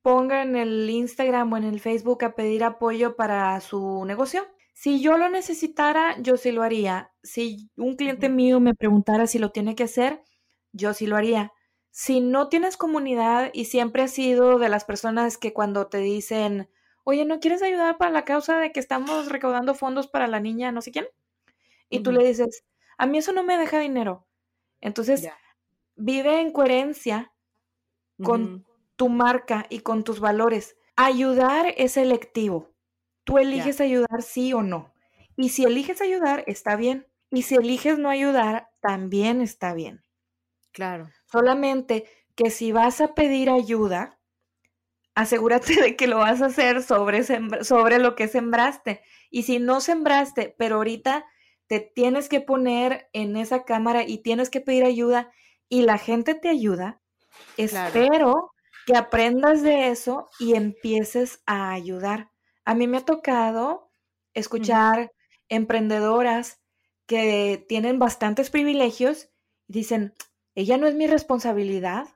ponga en el Instagram o en el Facebook a pedir apoyo para su negocio? Si yo lo necesitara, yo sí lo haría. Si un cliente mío me preguntara si lo tiene que hacer, yo sí lo haría. Si no tienes comunidad y siempre has sido de las personas que cuando te dicen, oye, ¿no quieres ayudar para la causa de que estamos recaudando fondos para la niña no sé quién? Y tú le dices, a mí eso no me deja dinero. Entonces, vive en coherencia con tu marca y con tus valores. Ayudar es selectivo. Tú eliges ayudar sí o no. Y si eliges ayudar, está bien. Y si eliges no ayudar, también está bien. Claro. Solamente que si vas a pedir ayuda, asegúrate de que lo vas a hacer sobre, sobre lo que sembraste. Y si no sembraste, pero ahorita te tienes que poner en esa cámara y tienes que pedir ayuda y la gente te ayuda, espero que aprendas de eso y empieces a ayudar. A mí me ha tocado escuchar emprendedoras que tienen bastantes privilegios y dicen, ella no es mi responsabilidad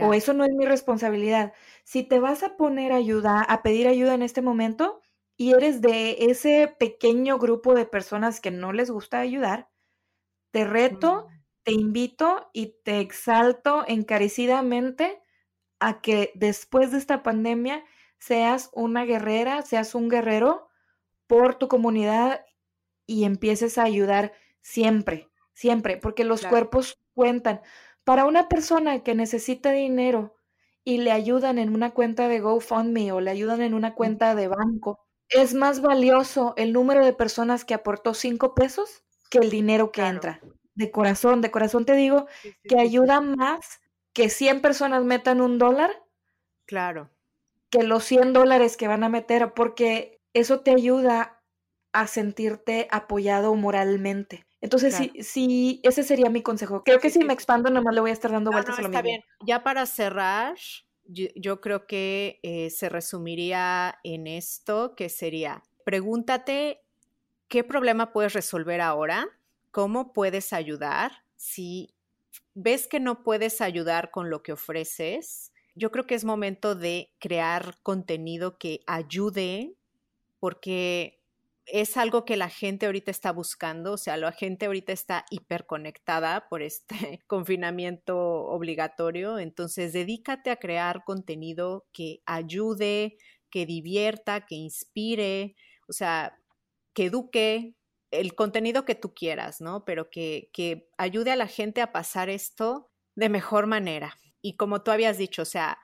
o eso no es mi responsabilidad. Si te vas a poner ayuda, a pedir ayuda en este momento y eres de ese pequeño grupo de personas que no les gusta ayudar, te reto, mm. te invito y te exalto encarecidamente a que después de esta pandemia seas una guerrera, seas un guerrero por tu comunidad y empieces a ayudar siempre, siempre, porque los cuerpos cuentan. Para una persona que necesita dinero y le ayudan en una cuenta de GoFundMe o le ayudan en una cuenta de banco, es más valioso el número de personas que aportó cinco pesos que el dinero que entra. De corazón, de corazón te digo que ayuda más que 100 personas metan un dólar. Claro que los 100 dólares que van a meter, porque eso te ayuda a sentirte apoyado moralmente. Entonces, sí, sí, ese sería mi consejo. Creo que si me expando, nomás le voy a estar dando vueltas a lo está Bien. Ya para cerrar, yo, creo que eh, se resumiría en esto, que sería, pregúntate qué problema puedes resolver ahora, cómo puedes ayudar, si ves que no puedes ayudar con lo que ofreces, yo creo que es momento de crear contenido que ayude, porque es algo que la gente ahorita está buscando, o sea, la gente ahorita está hiperconectada por este confinamiento obligatorio, entonces dedícate a crear contenido que ayude, que divierta, que inspire, o sea, que eduque, el contenido que tú quieras, ¿no? Pero que, que ayude a la gente a pasar esto de mejor manera y como tú habías dicho, o sea,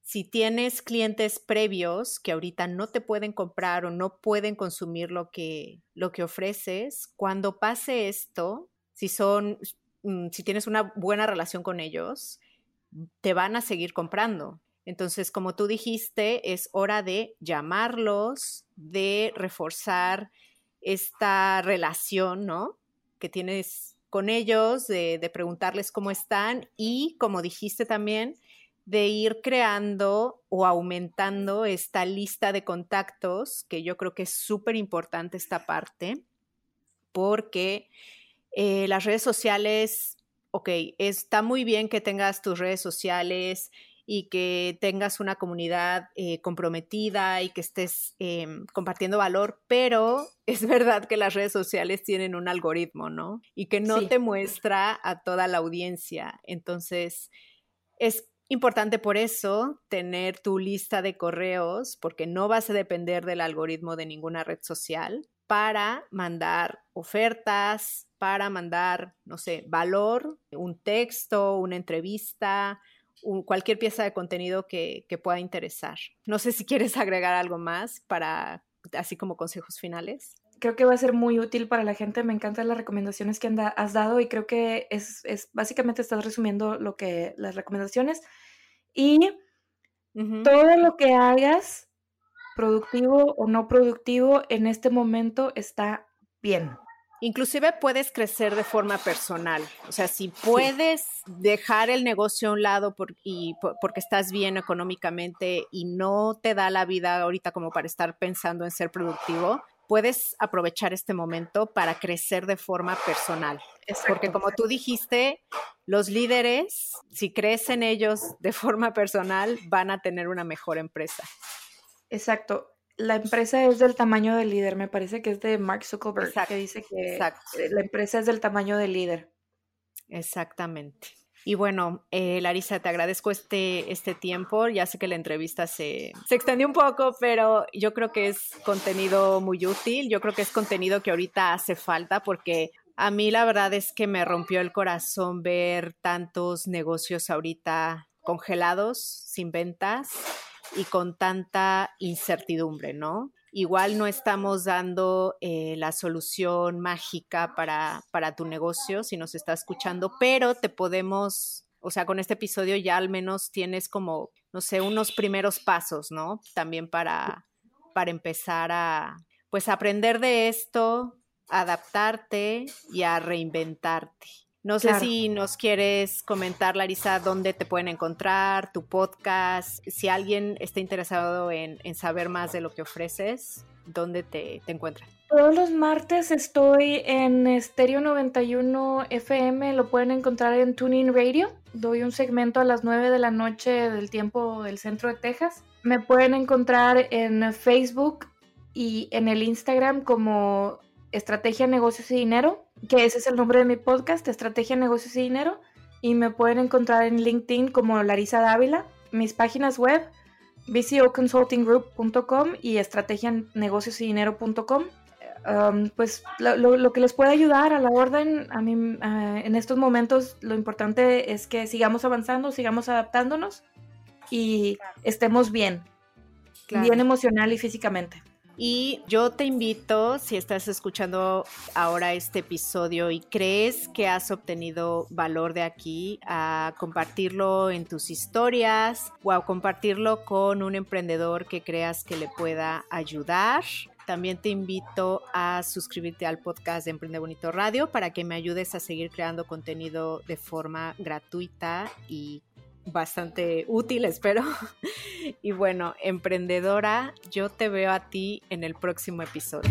si tienes clientes previos que ahorita no te pueden comprar o no pueden consumir lo que, lo que ofreces, cuando pase esto, si son, mm, si tienes una buena relación con ellos, te van a seguir comprando. Entonces, como tú dijiste, es hora de llamarlos, de reforzar esta relación, ¿no? Que tienes con ellos, de, preguntarles cómo están y, como dijiste también, de ir creando o aumentando esta lista de contactos, que yo creo que es súper importante esta parte, porque eh, las redes sociales, ok, está muy bien que tengas tus redes sociales y que tengas una comunidad eh, comprometida y que estés em, compartiendo valor, pero es verdad que las redes sociales tienen un algoritmo, ¿no? Y que no te muestra a toda la audiencia. Entonces, es Importante por eso tener tu lista de correos, porque no vas a depender del algoritmo de ninguna red social para mandar ofertas, para mandar, no sé, valor, un texto, una entrevista, cualquier pieza de contenido que, que, pueda interesar. No sé si quieres agregar algo más para, así como consejos finales. Creo que va a ser muy útil para la gente. Me encantan las recomendaciones que has dado y creo que es, es básicamente estás resumiendo lo que las recomendaciones y todo lo que hagas, productivo o no productivo, en este momento está bien. Inclusive puedes crecer de forma personal. O sea, si puedes dejar el negocio a un lado y, porque estás bien económicamente y no te da la vida ahorita como para estar pensando en ser productivo, puedes aprovechar este momento para crecer de forma personal. Porque como tú dijiste, los líderes, si crecen ellos de forma personal, van a tener una mejor empresa. Exacto. La empresa es del tamaño del líder. Me parece que es de Mark Zuckerberg, que dice que la empresa es del tamaño del líder. Exactamente. Y bueno, eh, Larisa, te agradezco este, este tiempo. Ya sé que la entrevista se, se extendió un poco, pero yo creo que es contenido muy útil. Yo creo que es contenido que ahorita hace falta porque a mí la verdad es que me rompió el corazón ver tantos negocios ahorita congelados, sin ventas y con tanta incertidumbre, ¿no? Igual no estamos dando eh, la solución mágica para, para tu negocio si nos está escuchando, pero te podemos, o sea, con este episodio ya al menos tienes como, no sé, unos primeros pasos, ¿no? También para, para empezar a, pues, aprender de esto, adaptarte y a reinventarte. No sé si nos quieres comentar, Larisa, dónde te pueden encontrar, tu podcast, si alguien está interesado en, saber más de lo que ofreces, ¿dónde te, te encuentran? Todos los martes estoy en Stereo 91 FM, lo pueden encontrar en Tuning Radio. Doy un segmento a las 9 de la noche del tiempo del centro de Texas. Me pueden encontrar en Facebook y en el Instagram como Estrategia, Negocios y Dinero, que ese es el nombre de mi podcast, Estrategia, Negocios y Dinero. Y me pueden encontrar en LinkedIn como Larisa Dávila. Mis páginas web, bcoconsultinggroup.com y estrategianegociosidinero.com. Um, pues lo, que les puede ayudar a la orden, a mí en estos momentos lo importante es que sigamos avanzando, sigamos adaptándonos y estemos bien, bien emocional y físicamente. Y yo te invito, si estás escuchando ahora este episodio y crees que has obtenido valor de aquí, a compartirlo en tus historias o a compartirlo con un emprendedor que creas que le pueda ayudar. También te invito a suscribirte al podcast de Emprende Bonito Radio para que me ayudes a seguir creando contenido de forma gratuita y bastante útil, espero. Y bueno, emprendedora, yo te veo a ti en el próximo episodio.